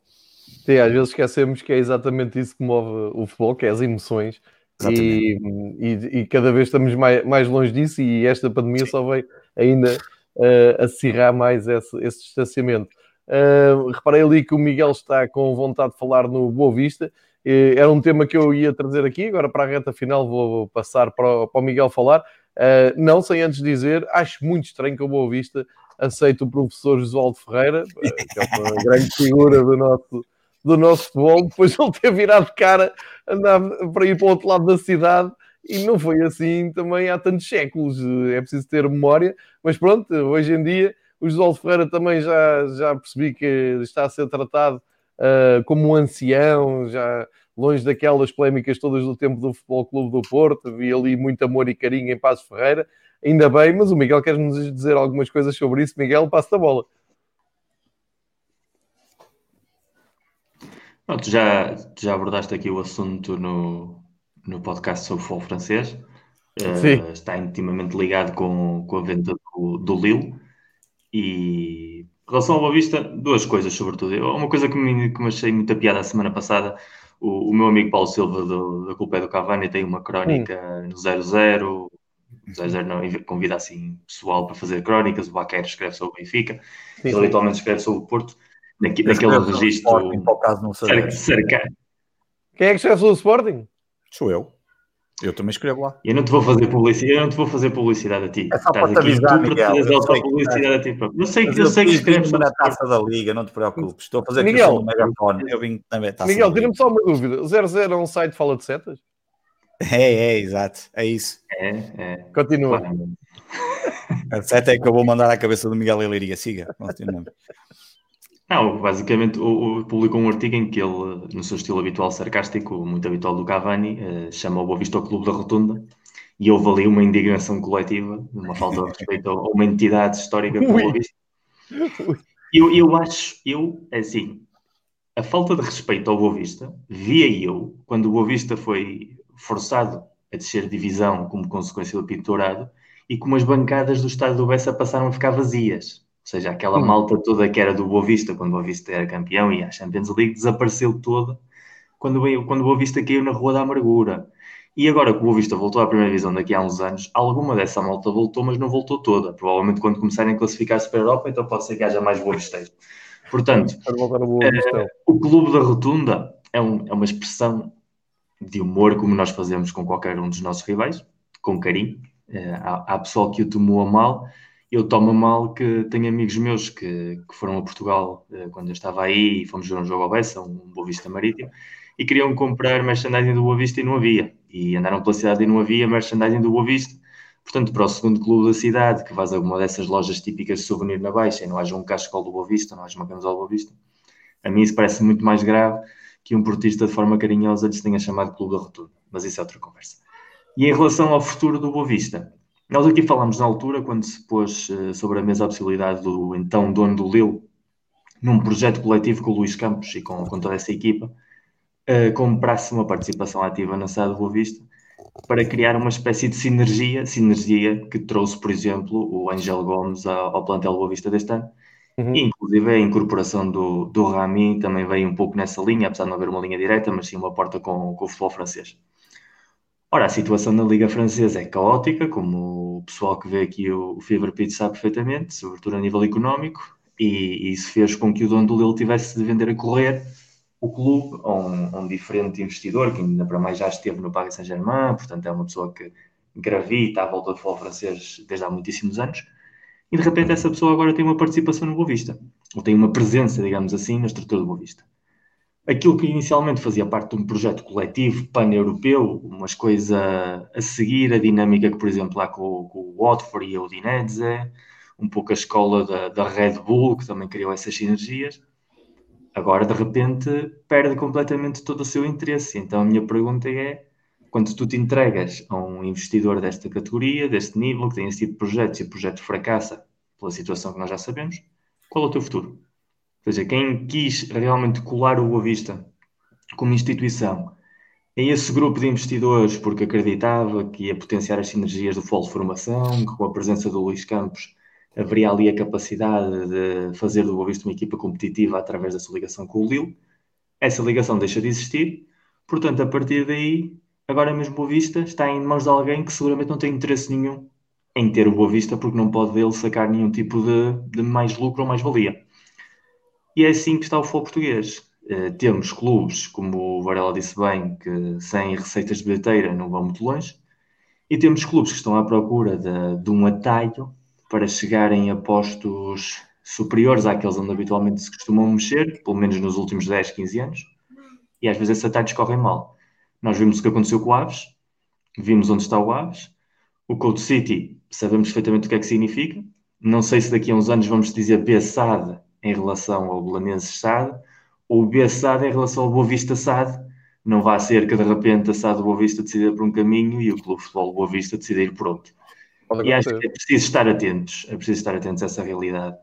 Sim, às vezes esquecemos que é exatamente isso que move o futebol, que é as emoções e, e, e, cada vez estamos mais, mais longe disso e esta pandemia só veio ainda uh, acirrar mais esse, esse distanciamento. Uh, reparei ali que o Miguel está com vontade de falar no Boa Vista. Uh, era um tema que eu ia trazer aqui, agora para a reta final vou passar para o, para o Miguel falar. Uh, não sem antes dizer, acho muito estranho que o Boa Vista aceite o professor Josualdo Ferreira, que é uma (laughs) grande figura do nosso, do nosso futebol, depois ele ter virado cara, andar para ir para o outro lado da cidade, e não foi assim também há tantos séculos, é preciso ter memória, mas pronto, hoje em dia o José Ferreira também já, já percebi que está a ser tratado uh, como um ancião, já longe daquelas polémicas todas do tempo do Futebol Clube do Porto, vi ali muito amor e carinho em Passos Ferreira, ainda bem, mas o Miguel quer nos dizer algumas coisas sobre isso, Miguel, passa a bola. Pronto, já, já abordaste aqui o assunto no, no podcast sobre o futebol francês. Uh, está intimamente ligado com, com a venda do, do Lille. E em relação ao Boa Vista, duas coisas, sobretudo. Uma coisa que me, que me achei muita piada a semana passada, o, o meu amigo Paulo Silva, do, da Culpa é do Cavani, tem uma crónica hum. no 00, 00 não, convida assim pessoal para fazer crónicas, o Baquer escreve sobre o Benfica, sim, ele habitualmente escreve sobre o Porto Naqui, naquele registro. cercano. Quem é que escreve o Sporting? Sou eu. Eu também escrevo lá. Eu não te vou fazer publicidade, eu não te vou fazer publicidade a ti. É só Estás para te avisar, tu Miguel. Eu sei, publicidade a ti Eu sei que, eu, sei que escreves na taça da liga, não te preocupes. Estou a fazer Miguel, no megafone. Eu vim também taça Miguel, tira-me só uma dúvida. 00 é um site que fala de setas? É, é, exato. É isso. É, é. Continua. A seta é que eu vou mandar à cabeça do Miguel Leiria. Siga. Continuamos. Não, basicamente o, o, publicou um artigo em que ele, no seu estilo habitual sarcástico, muito habitual do Cavani, uh, chama o Boa Vista ao Clube da Rotunda e houve ali uma indignação coletiva, uma falta de respeito a uma entidade histórica como o Boa Vista. Eu, eu acho, eu, assim, a falta de respeito ao Boa Vista, via eu, quando o Boa Vista foi forçado a descer divisão como consequência do pinturado e como as bancadas do estádio do Bessa passaram a ficar vazias seja, aquela hum. malta toda que era do Boa Vista, quando o Boa Vista era campeão e a Champions League, desapareceu toda quando, quando o Boa Vista caiu na Rua da Amargura. E agora que o Boa Vista voltou à primeira divisão daqui a uns anos, alguma dessa malta voltou, mas não voltou toda. Provavelmente quando começarem a classificar-se para a Europa, então pode ser que haja mais Boa Visteiro. Portanto, é, o Clube da Rotunda é, um, é uma expressão de humor como nós fazemos com qualquer um dos nossos rivais, com carinho. É, há, há pessoal que o tomou a mal, eu tomo mal que tenho amigos meus que, que foram a Portugal uh, quando eu estava aí e fomos ver um jogo ao Bessa, um Boa Vista Marítimo, e queriam comprar merchandising do Boa Vista e não havia. E andaram pela cidade e não havia merchandising do Boa Vista. Portanto, para o segundo clube da cidade, que vais a uma dessas lojas típicas de souvenir na Baixa e não haja um cachecol do Boa Vista, não haja uma camisola do Boa Vista, a mim isso parece muito mais grave que um portista de forma carinhosa lhes tenha chamado Clube da Rotunda. Mas isso é outra conversa. E em relação ao futuro do Boa Vista, Nós aqui falámos na altura, quando se pôs uh, sobre a mesa a possibilidade do então dono do Lille, num projeto coletivo com o Luís Campos e com, com toda essa equipa, uh, comprasse uma participação ativa na SAD Boa Vista para criar uma espécie de sinergia, sinergia que trouxe, por exemplo, o Angel Gomes ao, ao plantel Boa Vista deste ano. Uhum. E, inclusive, a incorporação do, do Rami também veio um pouco nessa linha, apesar de não haver uma linha direta, mas sim uma porta com, com o futebol francês. Ora, a situação na Liga Francesa é caótica, como o pessoal que vê aqui o, o Fever Pitch sabe perfeitamente, sobretudo a nível económico, e, e isso fez com que o dono do Lille tivesse de vender a correr o clube a um, um, diferente investidor, que ainda para mais já esteve no Paris Saint-Germain, portanto é uma pessoa que gravita à volta do futebol francês desde há muitíssimos anos, e de repente essa pessoa agora tem uma participação no Boa Vista, ou tem uma presença, digamos assim, na estrutura do Boa Vista. Aquilo que inicialmente fazia parte de um projeto coletivo pan-europeu, umas coisas a seguir, a dinâmica que, por exemplo, há com, com o Watford e a Udinese, um pouco a escola da, da Red Bull, que também criou essas sinergias, Agora, de repente, perde completamente todo o seu interesse. Então, a minha pergunta é: quando tu te entregas a um investidor desta categoria, deste nível, que tem esse tipo projetos e o projeto fracassa pela situação que nós já sabemos, qual é o teu futuro? Ou seja, quem quis realmente colar o Boa Vista como instituição é esse grupo de investidores porque acreditava que ia potenciar as sinergias do Folo de Formação, que com a presença do Luís Campos haveria ali a capacidade de fazer do Boa Vista uma equipa competitiva através da ligação com o Lille. Essa ligação deixa de existir, portanto, a partir daí, agora mesmo o Boa Vista está em mãos de alguém que seguramente não tem interesse nenhum em ter o Boa Vista, porque não pode dele sacar nenhum tipo de, de mais lucro ou mais valia. E é assim que está o futebol português. Uh, temos clubes, como o Varela disse bem, que sem receitas de bilheteira não vão muito longe, e temos clubes que estão à procura de, de um atalho para chegarem a postos superiores àqueles onde habitualmente se costumam mexer, pelo menos nos últimos 10, 15 anos, e às vezes esses atalhos correm mal. Nós vimos o que aconteceu com o Aves, vimos onde está o Aves, o Code City, sabemos perfeitamente o que é que significa, não sei se daqui a uns anos vamos dizer B-SAD em relação ao Belenenses SAD, ou B-SAD em relação ao Boa Vista SAD, não vai ser que de repente a SAD Boa Vista decida por um caminho e o Clube de Futebol Boa Vista decida ir por outro. E acho que é preciso estar atentos, é preciso estar atentos a essa realidade,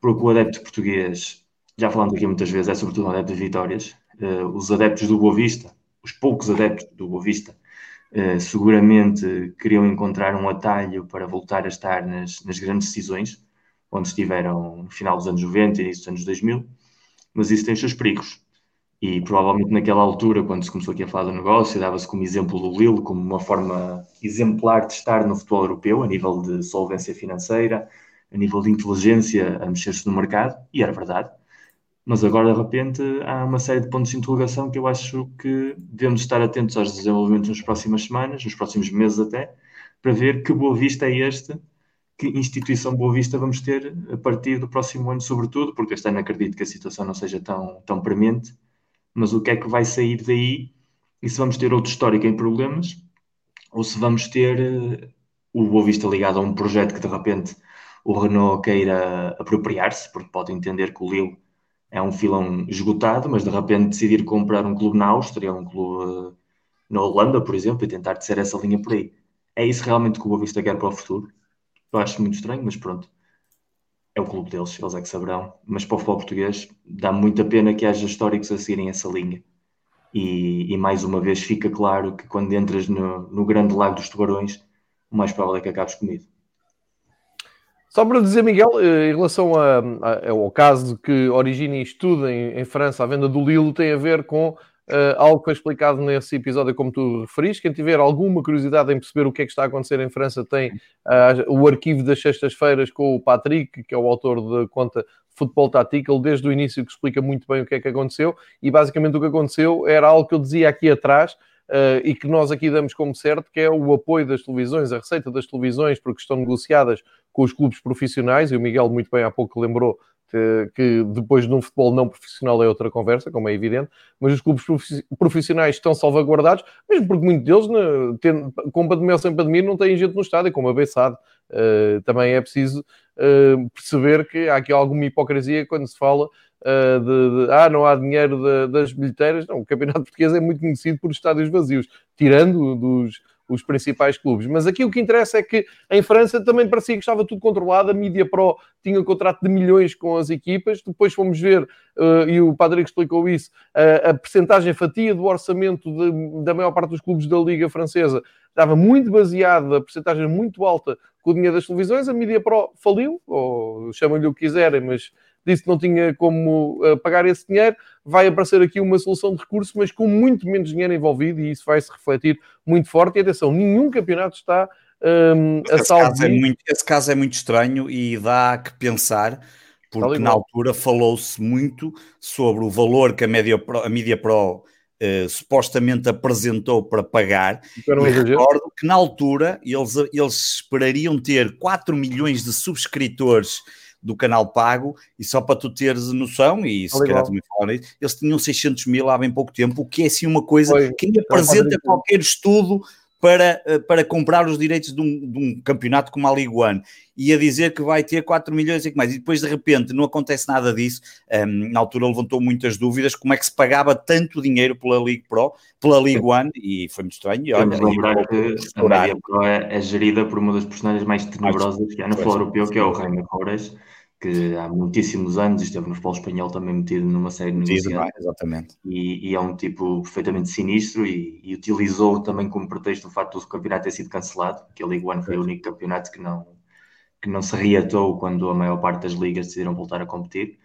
porque o adepto português, já falamos aqui muitas vezes, é sobretudo um adepto de vitórias. Uh, os adeptos do Boa Vista, os poucos adeptos do Boa Vista, uh, seguramente queriam encontrar um atalho para voltar a estar nas, nas grandes decisões, onde estiveram no final dos anos 90 e início dos anos 2000, mas isso tem os seus perigos. E provavelmente naquela altura, quando se começou aqui a falar do negócio, dava-se como exemplo do Lille, como uma forma exemplar de estar no futebol europeu, a nível de solvência financeira, a nível de inteligência a mexer-se no mercado, e era verdade. Mas agora, de repente, há uma série de pontos de interrogação que eu acho que devemos estar atentos aos desenvolvimentos nas próximas semanas, nos próximos meses até, para ver que Boa Vista é este, que instituição Boa Vista vamos ter a partir do próximo ano, sobretudo, porque este ano acredito que a situação não seja tão, tão premente mas o que é que vai sair daí e se vamos ter outro histórico em problemas ou se vamos ter uh, o Boa Vista ligado a um projeto que de repente o Renault queira apropriar-se, porque pode entender que o Lille é um filão esgotado, mas de repente decidir comprar um clube na Áustria, um clube uh, na Holanda, por exemplo, e tentar ser essa linha por aí. É isso realmente que o Boa Vista quer para o futuro? Eu acho muito estranho, mas pronto é o clube deles, eles é que saberão. Mas para o futebol português dá muita pena que haja históricos a seguirem essa linha. E, e mais uma vez fica claro que quando entras no, no grande lago dos tubarões, o mais provável é que acabes comido. Só para dizer, Miguel, eh, em relação a, a, ao caso que origina e estuda em, em França a venda do Lilo, tem a ver com Uh, algo foi explicado nesse episódio, como tu referiste. Quem tiver alguma curiosidade em perceber o que é que está a acontecer em França, tem uh, o arquivo das sextas-feiras com o Patrick, que é o autor da conta Futebol Tactical, desde o início, que explica muito bem o que é que aconteceu. E basicamente o que aconteceu era algo que eu dizia aqui atrás. Uh, e que nós aqui damos como certo, que é o apoio das televisões, a receita das televisões, porque estão negociadas com os clubes profissionais, e o Miguel muito bem há pouco lembrou que depois de um futebol não profissional é outra conversa, como é evidente, mas os clubes profissionais estão salvaguardados, mesmo porque muitos deles, né, com pandemia ou sem pandemia, não têm gente no estádio, como a Bessade. Uh, também é preciso uh, perceber que há aqui alguma hipocrisia quando se fala uh, de, de, ah, não há dinheiro das bilheteiras. Não, o Campeonato Português é muito conhecido por estádios vazios, tirando dos os principais clubes. Mas aqui o que interessa é que em França também parecia que estava tudo controlado, a Mídia Pro tinha um contrato de milhões com as equipas, depois fomos ver, uh, e o Padre explicou isso, uh, a percentagem, fatia do orçamento de, da maior parte dos clubes da Liga Francesa estava muito baseada, a percentagem muito alta com o dinheiro das televisões, a Mídia Pro faliu, ou chamem-lhe o que quiserem, mas disse que não tinha como uh, pagar esse dinheiro, vai aparecer aqui uma solução de recurso, mas com muito menos dinheiro envolvido e isso vai se refletir muito forte. E atenção, nenhum campeonato está um, a salvo. É muito, esse caso é muito estranho e dá que pensar, porque na altura falou-se muito sobre o valor que a Media Pro, a Media Pro Uh, supostamente apresentou para pagar. E recordo que na altura eles, eles esperariam ter 4 milhões de subscritores do canal pago, e só para tu teres noção, e se calhar também falaram isso, eles tinham 600 mil há bem pouco tempo, o que é assim uma coisa, Foi. quem apresenta qualquer estudo para, eh, para comprar os direitos de um, de um, campeonato como a Ligue One e a dizer que vai ter 4 milhões e que mais, e depois de repente não acontece nada disso. Um, na altura levantou muitas dúvidas como é que se pagava tanto dinheiro pela Ligue Pro, pela Ligue One, e foi muito estranho. E olha, lembrar que a Liga Pro é, é, gerida por uma das personagens mais tenebrosas que há no futebol europeu, que é o Jaime Cores que há muitíssimos anos esteve no futebol espanhol também metido numa série de negociações. Exatamente. E, e, é um tipo perfeitamente sinistro e, e, utilizou também como pretexto o facto do campeonato ter sido cancelado, que a Liga One foi o único campeonato que não, que não se reatou quando a maior parte das ligas decidiram voltar a competir.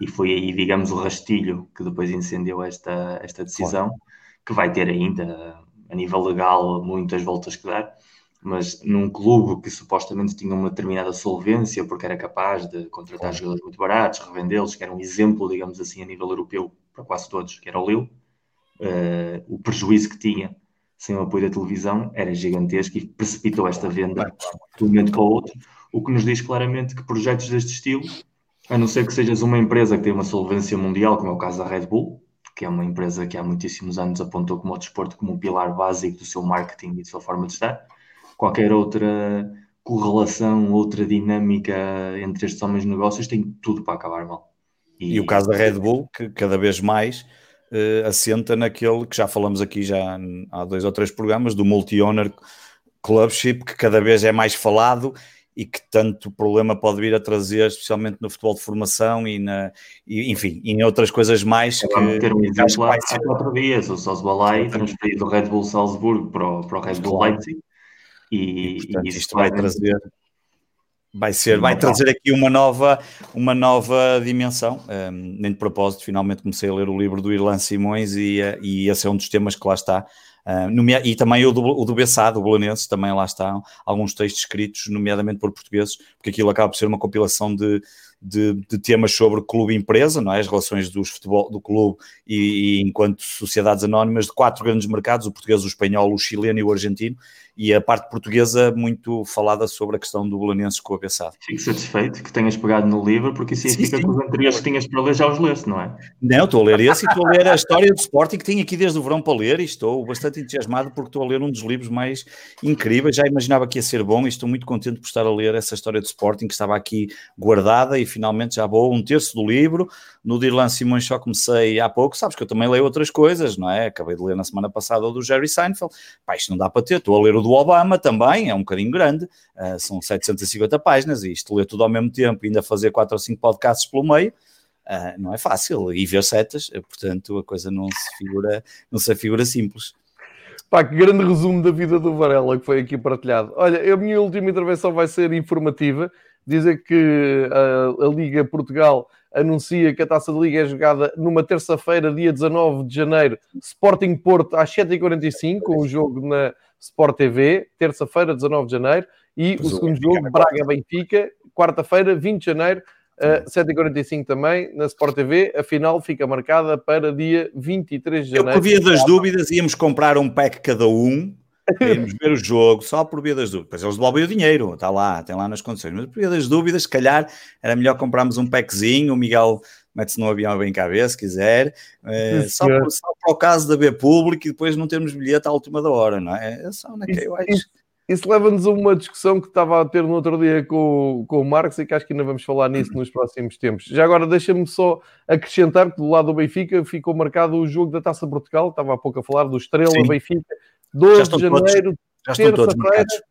E foi aí, digamos, o rastilho que depois incendiou esta, esta decisão, claro. que vai ter ainda, a nível legal, muitas voltas que dar mas num clube que supostamente tinha uma determinada solvência, porque era capaz de contratar claro. jogadores muito baratos, revendê-los, que era um exemplo, digamos assim, a nível europeu para quase todos, que era o Lille, uh, o prejuízo que tinha sem o apoio da televisão era gigantesco e precipitou esta venda de um momento para o outro, o que nos diz claramente que projetos deste estilo, a não ser que sejas uma empresa que tem uma solvência mundial, como é o caso da Red Bull, que é uma empresa que há muitíssimos anos apontou como o desporto como um pilar básico do seu marketing e da sua forma de estar, qualquer outra correlação, outra dinâmica entre estes homens de negócios tem tudo para acabar mal. E, e o caso da Red Bull, que cada vez mais uh, assenta naquele que já falamos aqui já há dois ou três programas, do multi-owner clubship, que cada vez é mais falado e que tanto problema pode vir a trazer, especialmente no futebol de formação e, na, e enfim, em outras coisas mais. Que, ter um exemplo há quatro dias, o Sosbalai transferido do Red Bull Salzburgo para o, para o Red Bull claro. Leipzig e, e portanto, isto vai trazer vai ser, vai trazer aqui uma nova, uma nova dimensão. Um, nem de propósito, finalmente comecei a ler o livro do Irlan Simões e, eh, e esse é um dos temas que lá está. Uh, e também o do, o do Bessá, do Belenenses, também lá estão alguns textos escritos, nomeadamente por portugueses, porque aquilo acaba por ser uma compilação de, de, de temas sobre clube-empresa, não é? as relações dos futebol, do clube e, e, enquanto sociedades anónimas de quatro grandes mercados, o português, o espanhol, o chileno e o argentino, e a parte portuguesa muito falada sobre a questão do Belenenses com a Bessado. Fico satisfeito que tenhas pegado no livro, porque isso significa que os anteriores que tinhas para ler já os leste, não é? Não, estou a ler esse e estou a ler a história do Sporting que tenho aqui desde o verão para ler e estou bastante entusiasmado porque estou a ler um dos livros mais incríveis, já imaginava que ia ser bom e estou muito contente por estar a ler essa história do Sporting que estava aqui guardada e finalmente já vou um terço do livro, no de Irlan Simões só comecei há pouco, sabes que eu também leio outras coisas, não é? Acabei de ler na semana passada o do Jerry Seinfeld, pá, isto não dá para ter, estou a ler o do Obama também, é um bocadinho grande, uh, são 750 páginas e isto ler tudo ao mesmo tempo ainda fazer 4 ou 5 podcasts pelo meio, uh, não é fácil, e ver setas, uh, portanto a coisa não se figura, não se figura simples. Pá, que grande resumo da vida do Varela que foi aqui partilhado. Olha, a minha última intervenção vai ser informativa, dizer que a, a Liga Portugal anuncia que a Taça de Liga é jogada numa terça-feira, dia 19 de janeiro, Sporting Porto às 7h45, com o jogo na Sport TV, terça-feira, 19 de janeiro, e o segundo jogo, Braga-Benfica, quarta-feira, 20 de janeiro, uh, 7h45 também, na Sport TV. A final fica marcada para dia 23 de janeiro. Eu, por via das dúvidas, íamos comprar um pack cada um, Queremos ver o jogo só por via das dúvidas. Pois eles devolvem o dinheiro, está lá, tem lá nas condições. Mas por via das dúvidas, se calhar era melhor comprarmos um packzinho. O Miguel mete-se no avião bem cabeça, se quiser, é, só, por, só para o caso de haver público e depois não termos bilhete à última da hora, não é? É só isso, acho. Isso, isso leva-nos a uma discussão que estava a ter no outro dia com, com o Marcos e que acho que ainda vamos falar nisso nos próximos tempos. Já agora deixa-me só acrescentar que do lado do Benfica ficou marcado o jogo da Taça Portugal, estava há pouco a falar do Estrela Sim. Benfica, 12 de janeiro, marcados.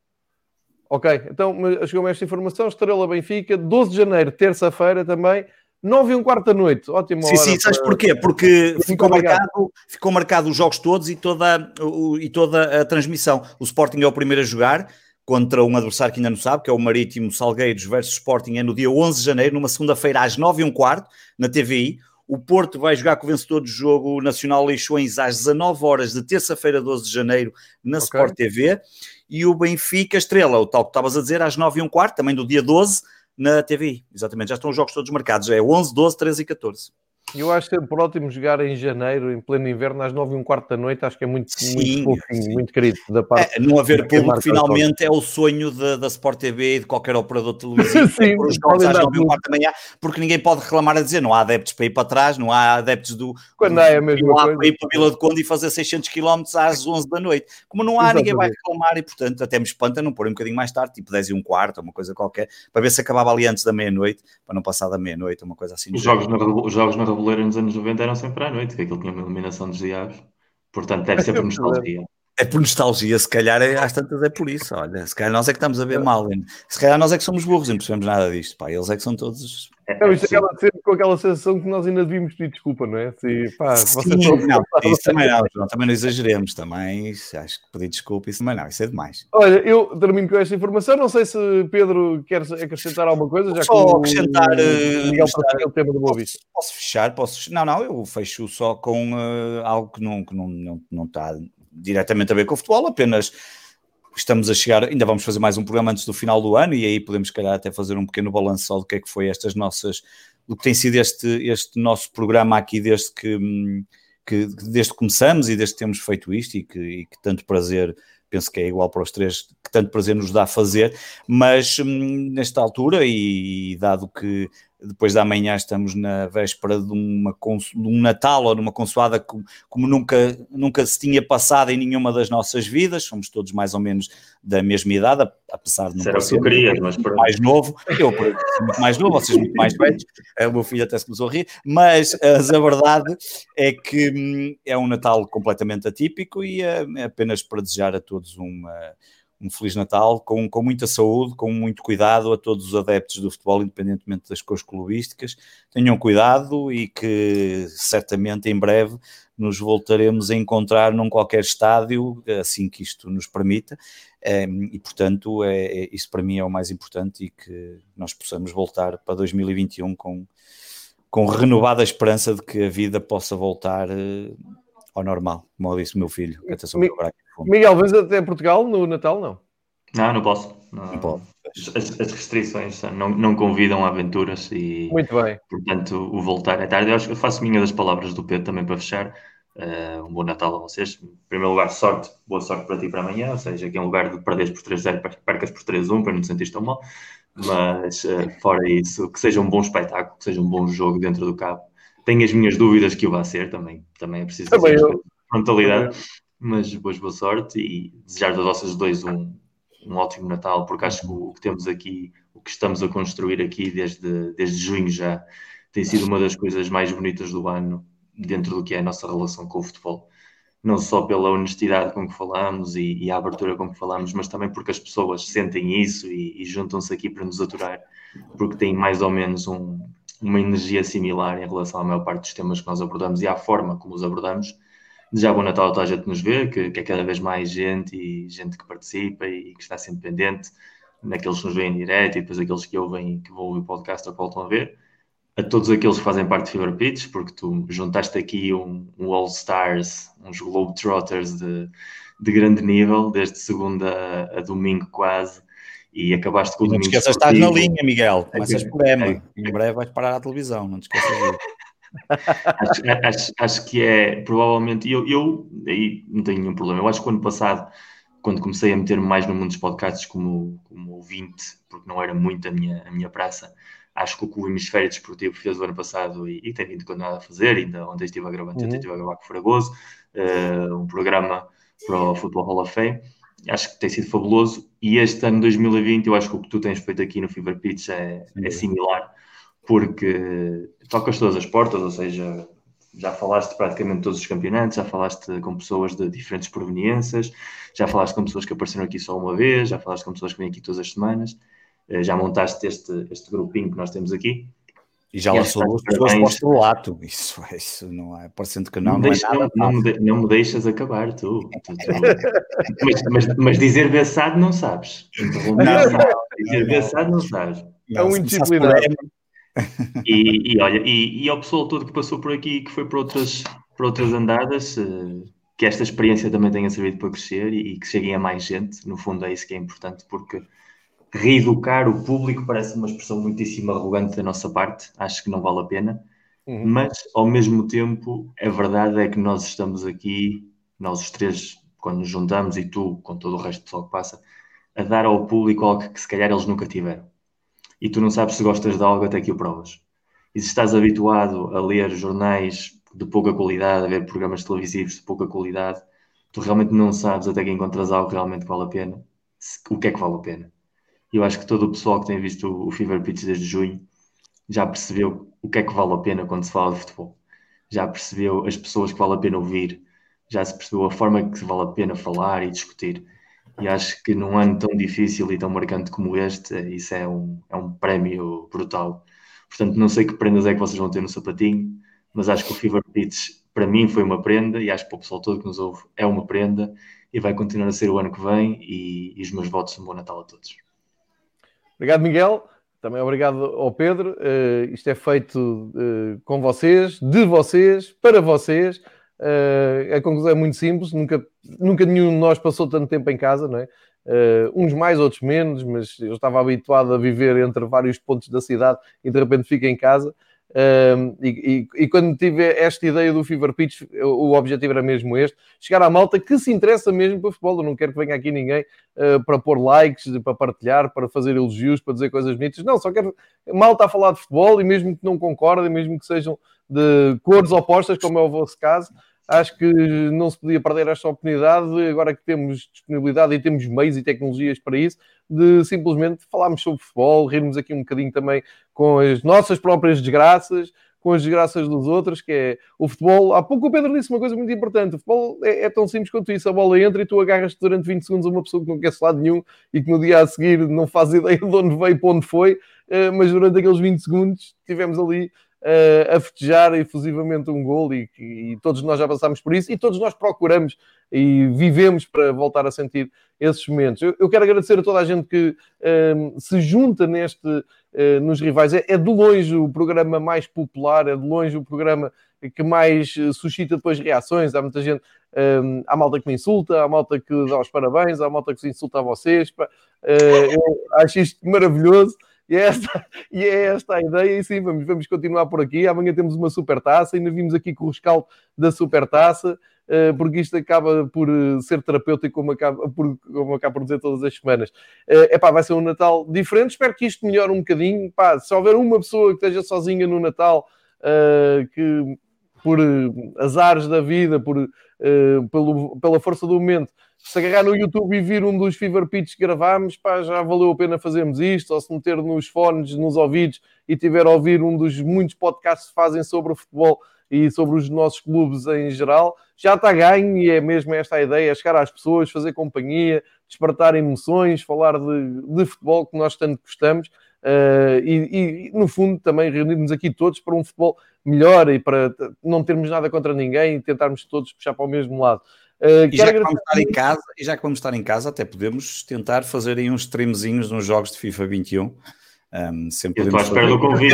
Ok, então chegou-me esta informação. Estrela Benfica, 12 de janeiro, terça-feira também. 9 e um quarto da noite, ótimo. Sim, sim, sabes para... porquê? Porque ficou marcado, ficou marcado os jogos todos e toda, o, e toda a transmissão. O Sporting é o primeiro a jogar contra um adversário que ainda não sabe, que é o Marítimo Salgueiros versus Sporting, é no dia 11 de janeiro, numa segunda-feira às 9 e um quarto, na TVI. O Porto vai jogar com o vencedor do jogo Nacional Leixões às 19 horas de terça-feira, 12 de janeiro, na okay. Sport TV. E o Benfica Estrela, o tal que estavas a dizer, às 9 e um quarto, também do dia 12, na TVI. Exatamente, já estão os jogos todos marcados. É 11, 12, 13 e 14. Eu acho sempre ótimo jogar em janeiro, em pleno inverno, às 9 e um quarto da noite. Acho que é muito, muito fofinho, muito querido da parte. É, não haver público, finalmente, é o sonho da, da Sport TV e de qualquer operador televisivo. (laughs) Sim, os jogos às 9 e um quarto da manhã, porque ninguém pode reclamar a dizer não há adeptos para ir para trás, não há adeptos do. Quando é a mesma coisa. para ir para Vila de Conde e fazer 600 km às 11 da noite. Como não há, Exatamente. ninguém vai reclamar e, portanto, até me espanta não pôr um bocadinho mais tarde, tipo 10 e um quarto, uma coisa qualquer, para ver se acabava ali antes da meia-noite, para não passar da meia-noite, uma coisa assim. Os jogos, na, os jogos na Reboleira nos anos 90 eram sempre à noite, que aquilo tinha uma iluminação dos diabos. Portanto, deve ser por nostalgia. É por nostalgia, se calhar é, às tantas é por isso. Olha, se calhar nós é que estamos a ver mal. Hein? Se calhar nós é que somos burros e não percebemos nada disto. Pá, eles é que são todos. É, isto acaba sempre com aquela sensação que nós ainda devíamos pedir desculpa, não é? Se, pá, Sim, não, isso também não, não, também não exageremos. Também acho que pedir desculpa, isso também não, isso é demais. Olha, eu termino com esta informação. Não sei se Pedro quer acrescentar alguma coisa. Já só que acrescentar. O eh, Miguel para o tema do Boa Vista. Posso fechar? Posso Não, não, eu fecho só com uh, algo que não, que não, não, não está diretamente a ver com o futebol, apenas estamos a chegar, ainda vamos fazer mais um programa antes do final do ano e aí podemos, calhar, até fazer um pequeno balanço só do que é que foi estas nossas, do que tem sido este, este nosso programa aqui desde que, que desde que começamos e desde que temos feito isto e que, e que tanto prazer penso que é igual para os três, que tanto prazer nos dá fazer, mas hum, nesta altura, e, e dado que depois da manhã estamos na véspera de, uma, de um Natal ou numa consoada como, como, nunca, nunca se tinha passado em nenhuma das nossas vidas, somos todos mais ou menos da mesma idade, apesar de não Será ser querias, mas muito mais novo, eu muito mais novo, vocês muito mais velhos, o meu filho até se começou a rir, mas, mas a verdade é que hum, é um Natal completamente atípico e é, é apenas para desejar a todos uma um Feliz Natal com, com muita saúde, com muito cuidado a todos os adeptos do futebol, independentemente das cores clubísticas. Tenham cuidado e que certamente em breve nos voltaremos a encontrar num qualquer estádio, assim que isto nos permita. Ehm, e, portanto, é, é, isso para mim é o mais importante e que nós possamos voltar para 2021 com, com renovada esperança de que a vida possa voltar eh, ao normal, como disse o meu filho. Mi Miguel, vens até Portugal no Natal? Não. Não, não posso. Não, não. As, as, restrições não, não convidam a aventuras e, Muito bem. portanto, o voltar é tarde. Eu acho que eu faço minha das palavras do Pedro também para fechar. Uh, um bom Natal a vocês. Em primeiro lugar, sorte, boa sorte para ti para amanhã. Ou seja, que em lugar de perderes por 3-0, percas por 3-1 para não te sentir tão mal. Mas, uh, fora isso, que seja um bom espetáculo, que seja um bom jogo dentro do cabo. Tenho as minhas dúvidas que o vai ser também. Também é preciso também eu. frontalidade. Mas boa, boa sorte e desejar a vocês dois um, um ótimo Natal, porque acho que o que temos aqui, o que estamos a construir aqui desde, desde junho já, tem sido uma das coisas mais bonitas do ano dentro do que é a nossa relação com o futebol. Não só pela honestidade com que falamos e, e a abertura com que falamos, mas também porque as pessoas sentem isso e, e juntam-se aqui para nos aturar, porque têm mais ou menos um, uma energia similar em relação à maior parte dos temas que nós abordamos e à forma como os abordamos. Desejar bom Natal a toda a gente nos vê, que, que, é cada vez mais gente e gente que participa e que está sempre pendente, naqueles que nos veem em direto e depois aqueles que ouvem que vão ouvir o podcast ou que voltam a ver. A todos aqueles que fazem parte de Fever Pitch, porque tu juntaste aqui um, um All Stars, uns Globetrotters de, de grande nível, desde segunda a domingo quase, e acabaste com o Não te esqueças, estás na linha, Miguel. Começas por Ema. É, em breve vais parar a televisão, não te esqueças disso. acho, acho, acho, que é provavelmente. Eu, eu aí não tenho nenhum problema. Eu acho que o ano passado, quando comecei a meter-me mais no mundo dos podcasts como, como ouvinte, porque não era muito a minha, a minha praça, acho que o que o Hemisfério Desportivo fez o ano passado e, e tem vindo continuar a fazer, ainda ontem estive a gravar, uhum. estive a gravar com o Fragoso, uh, um programa para o Football Hall of Fame acho que tem sido fabuloso. E este ano 2020, eu acho que o que tu tens feito aqui no Fever Pitch é, é similar, porque tocas todas as portas, ou seja, já falaste praticamente todos os campeonatos, já falaste com pessoas de diferentes proveniências, já falaste com pessoas que apareceram aqui só uma vez, já falaste com pessoas que vêm aqui todas as semanas, eh, já montaste este, este grupinho que nós temos aqui. E já lançou duas pessoas para o estrelato. Isso, isso não é, parecendo que não, não, não, deixa, é nada não, não, me, não, me deixas acabar, tu. tu, tu. mas, mas, mas, dizer versado não sabes. Não, dizer versado não sabes. É um indisciplinado. E, e olha, e, e ao pessoal todo que passou por aqui que foi por outras, por outras andadas, eh, que esta experiência também tenha servido para crescer e, e que cheguem a mais gente. No fundo, é isso que é importante, porque reeducar o público parece uma expressão muitíssimo arrogante da nossa parte, acho que não vale a pena, uhum. mas ao mesmo tempo a verdade é que nós estamos aqui, nós os três, quando nos juntamos e tu, com todo o resto do pessoal que passa, a dar ao público algo que se calhar eles nunca tiveram. E tu não sabes se gostas de algo até que o provas. E se estás habituado a ler jornais de pouca qualidade, a ver programas televisivos de pouca qualidade, tu realmente não sabes até que encontras algo que realmente vale a pena, o que é que vale a pena eu acho que todo o pessoal que tem visto o Fever Pitch desde junho já percebeu o que é que vale a pena quando se fala de futebol. Já percebeu as pessoas que vale a pena ouvir, já se percebeu a forma que vale a pena falar e discutir. E acho que num ano tão difícil e tão marcante como este, isso é um, é um prémio brutal. Portanto, não sei que prendas é que vocês vão ter no sapatinho, mas acho que o Fever Pitch para mim foi uma prenda e acho que para o pessoal todo que nos ouve é uma prenda e vai continuar a ser o ano que vem e, e os meus votos um bom Natal a todos. Obrigado, Miguel. Também obrigado ao Pedro. Uh, isto é feito uh, com vocês, de vocês, para vocês. Uh, a conclusão é muito simples. Nunca, nunca nenhum de nós passou tanto tempo em casa, não é? uns mais, outros menos, mas eu estava habituado a viver entre vários pontos da cidade e de repente fico em casa. Um, e, e, e, quando tive esta ideia do Fever Pitch, o objetivo era mesmo este: chegar à malta que se interessa mesmo para futebol. Eu não quero que venha aqui ninguém uh, para pôr likes, para partilhar, para fazer elogios, para dizer coisas bonitas. Não, só quero malta a falar de futebol e mesmo que não concordem, mesmo que sejam de cores opostas, como é o vosso caso. Acho que não se podia perder esta oportunidade, agora que temos disponibilidade e temos meios e tecnologias para isso, de simplesmente falarmos sobre futebol, rirmos aqui um bocadinho também com as nossas próprias desgraças, com as desgraças dos outros, que é o futebol. Há pouco o Pedro disse uma coisa muito importante: o futebol é, é tão simples quanto isso. A bola entra e tu agarras-te durante 20 segundos a uma pessoa que não quer lado nenhum e que no dia a seguir não faz (laughs) ideia de onde veio, para onde foi, eh, mas durante aqueles 20 segundos tivemos ali a festejar efusivamente um gol e, e, todos nós já passámos por isso e todos nós procuramos e vivemos para voltar a sentir esses momentos. Eu, eu quero agradecer a toda a gente que uh, se junta neste uh, nos rivais. É, é, de longe o programa mais popular, é de longe o programa que mais suscita depois reações. Há muita gente, um, há malta que me insulta, há malta que dá os parabéns, há malta que se insulta a vocês. eu acho isto maravilhoso. E é esta, e é esta a ideia, e sim, vamos, vamos continuar por aqui. Amanhã temos uma super taça, ainda vimos aqui com o rescaldo da super taça, eh, porque isto acaba por eh, ser terapêutico, como acaba por, como acaba por dizer todas as semanas. É pá, vai ser um Natal diferente. Espero que isto melhore um bocadinho. Pá, se houver uma pessoa que esteja sozinha no Natal, que por azares da vida, por, pelo, pela força do momento, se agarrar no YouTube e vir um dos Fever Pitch que gravámos, pá, já valeu a pena fazermos isto, ou se meter nos fones, nos ouvidos e tiver a ouvir um dos muitos podcasts que fazem sobre o futebol e sobre os nossos clubes em geral, já está ganho e é mesmo esta a ideia, é chegar às pessoas, fazer companhia, despertar emoções, falar de, de futebol que nós tanto gostamos uh, e, e, no fundo, também reunirmos aqui todos para um futebol melhor e para não termos nada contra ninguém e tentarmos todos puxar para o mesmo lado. Uh, e, já que vamos estar em casa, e já que vamos estar em casa, até podemos tentar fazer aí uns streamzinhos nos jogos de FIFA 21 um, sempre eu estou à espera do convite.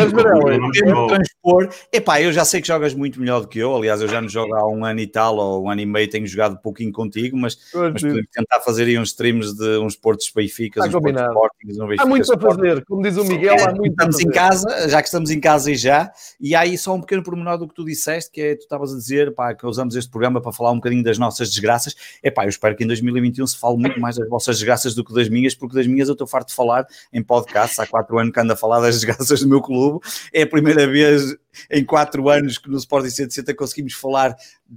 transpor. Epá, eu já sei que jogas muito melhor do que eu. Aliás, eu já não jogo há um ano e tal, ou um ano e meio, tenho jogado um pouquinho contigo, mas, mas podemos tentar fazer aí uns streams de uns Portos Benficas, uns Portos Sportings, um Há muito a fazer, como diz o Miguel, é, há muito estamos em casa, já que estamos em casa e já, e há aí só um pequeno pormenor do que tu disseste, que é, tu estavas a dizer, pá, que usamos este programa para falar um bocadinho das nossas desgraças. Epá, eu espero que em 2021 se fale muito mais das vossas desgraças do que das minhas, porque das minhas eu estou farto de falar em podcasts há quatro anos mesmo que anda a falar das (laughs) desgraças do meu clube. É a primeira vez em quatro anos que no Sporting 160 conseguimos falar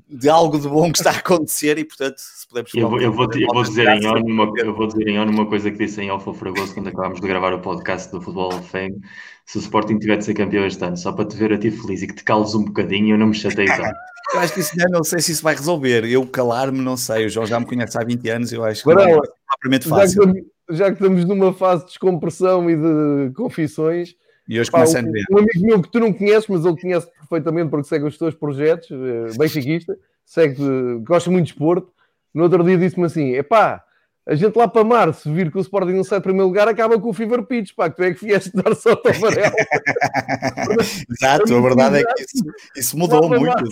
de algo de bom que está a acontecer e, portanto, se pudermos eu, vou, eu, vou, eu, vou dizer em ONU uma, eu vou dizer em ONU uma coisa que disse em Alfa Fragoso quando acabámos de gravar o podcast do Futebol of Fame. Se o Sporting tiver de ser campeão este ano, só para te ver a ti feliz e que te cales um bocadinho, eu não me chatei tanto. (laughs) Eu acho que isso já não sei se isso vai resolver. Eu calar-me, não sei. O João já me conhece há 20 anos, eu acho que Varela, não é propriamente fácil. Já que, já que estamos numa fase de descompressão e de confissões, e hoje começa a ver. Um amigo meu que tu não conheces, mas ele conhece perfeitamente porque segue os teus projetos, eh, benfiquista, segue, gosta muito de esporte. No outro dia disse-me assim: epá, a gente lá para março vir que o Sporting não sai em primeiro lugar, acaba com o Fever Pitch, pá, que tu é que vieste dar só o amarelo. Exato, a verdade é que isso, isso mudou muito.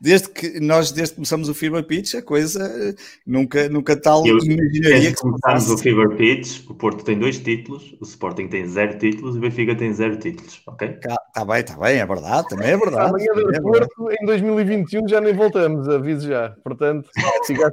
Desde que nós, desde que começamos o Fever Pitch, a coisa nunca, nunca tal Eu, imaginaria que começamos o Fever Pitch, o Porto tem dois títulos, o Sporting tem zero títulos e o Benfica tem zero títulos, ok? Está bem, está bem, é verdade, também é verdade. Amanhã do é Porto, em 2021 já nem voltamos, aviso já, portanto, (laughs) fica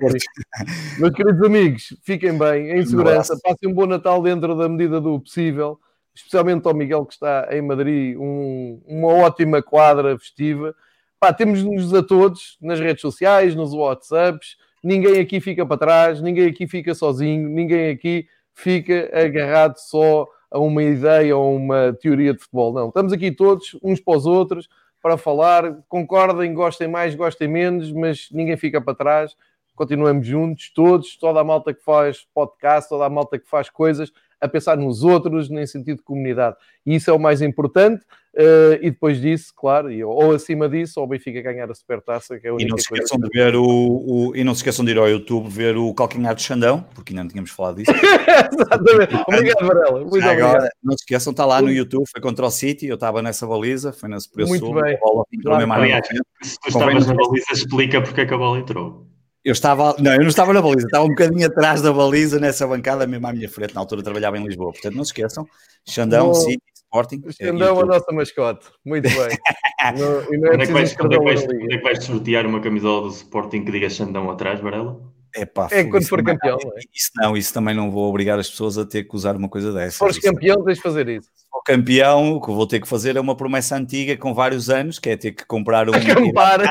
Meus queridos amigos, fiquem bem, em segurança, passem um bom Natal dentro da medida do possível, especialmente ao Miguel que está em Madrid, um, uma ótima quadra festiva. Pá, temos-nos a todos nas redes sociais, nos WhatsApps, ninguém aqui fica para trás, ninguém aqui fica sozinho, ninguém aqui fica agarrado só a uma ideia ou uma teoria de futebol. Não, estamos aqui todos, uns para os outros, para falar, concordem, gostem mais, gostem menos, mas ninguém fica para trás continuamos juntos, todos, toda a malta que faz podcast, toda a malta que faz coisas, a pensar nos outros, em sentido de comunidade. E isso é o mais importante. Uh, e depois disso, claro, e, ou acima disso, ou o Benfica ganhar a supertaça, que é a única e não se esqueçam de ver o, o, E não se esqueçam de ir ao YouTube ver o calcanhar de Xandão, porque ainda não tínhamos falado disso. (laughs) Exatamente. obrigado, Varela. Muito Agora, obrigado. não se esqueçam, está lá no YouTube, foi contra o City, eu estava nessa baliza, foi na Superior Muito Sul, bem. a bola entrou mesmo Aliás, se tu estavas na baliza, explica porque é que a bola entrou. Eu estava, não, eu não estava na baliza, estava um bocadinho atrás da baliza nessa bancada, mesmo à minha frente. Na altura trabalhava em Lisboa, portanto não se esqueçam. Xandão, City, Sporting. Xandão, é, a nossa mascote, muito bem. (laughs) no, e não é quando, é que vais, quando, é que vais, é que vais sortear uma camisola do Sporting que diga Xandão atrás, Varela? Epá, é quando for campeão. Não, é? Isso não, isso também não vou obrigar as pessoas a ter que usar uma coisa dessa. Se fores campeão, tens de fazer isso. Se for campeão, o que vou ter que fazer é uma promessa antiga com vários anos, que é ter que comprar um. (laughs) Acampar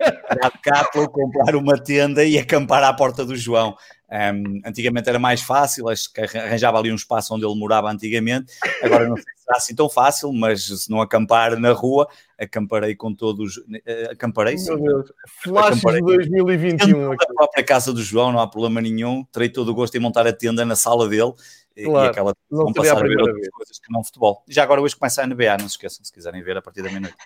de Capo, (laughs) comprar uma tenda e acampar à porta do João. Um, antigamente era mais fácil, acho que arranjava ali um espaço onde ele morava antigamente. Agora não sei se será assim tão fácil, mas se não acampar na rua, acamparei com todos. Uh, acamparei sim. Flash de 2021. Na própria casa do João, não há problema nenhum. Terei todo o gosto em montar a tenda na sala dele. Claro, e aquela vão passar a, a ver outras vez. coisas que não futebol. Já agora hoje começa a NBA, não se esqueçam, se quiserem ver a partir da meia-noite.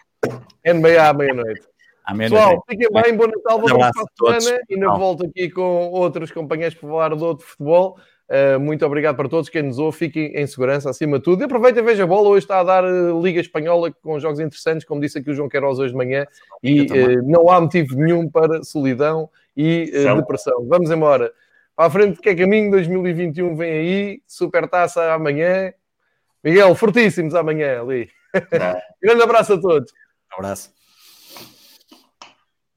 NBA à meia-noite. Pessoal, fiquem bem, bom Natal, bom para a semana e na volta aqui com outros companheiros para falar do outro futebol. Uh, muito obrigado para todos quem nos ouve, fiquem em segurança acima de tudo. E aproveitem e veja a bola. Hoje está a dar uh, Liga Espanhola com jogos interessantes, como disse aqui o João Queiroz hoje de manhã, e uh, não há motivo nenhum para solidão e depressão. Vamos embora. Para a frente, que é caminho 2021 vem aí, super taça amanhã. Miguel, fortíssimos amanhã ali. (laughs) Grande abraço a todos. Um abraço.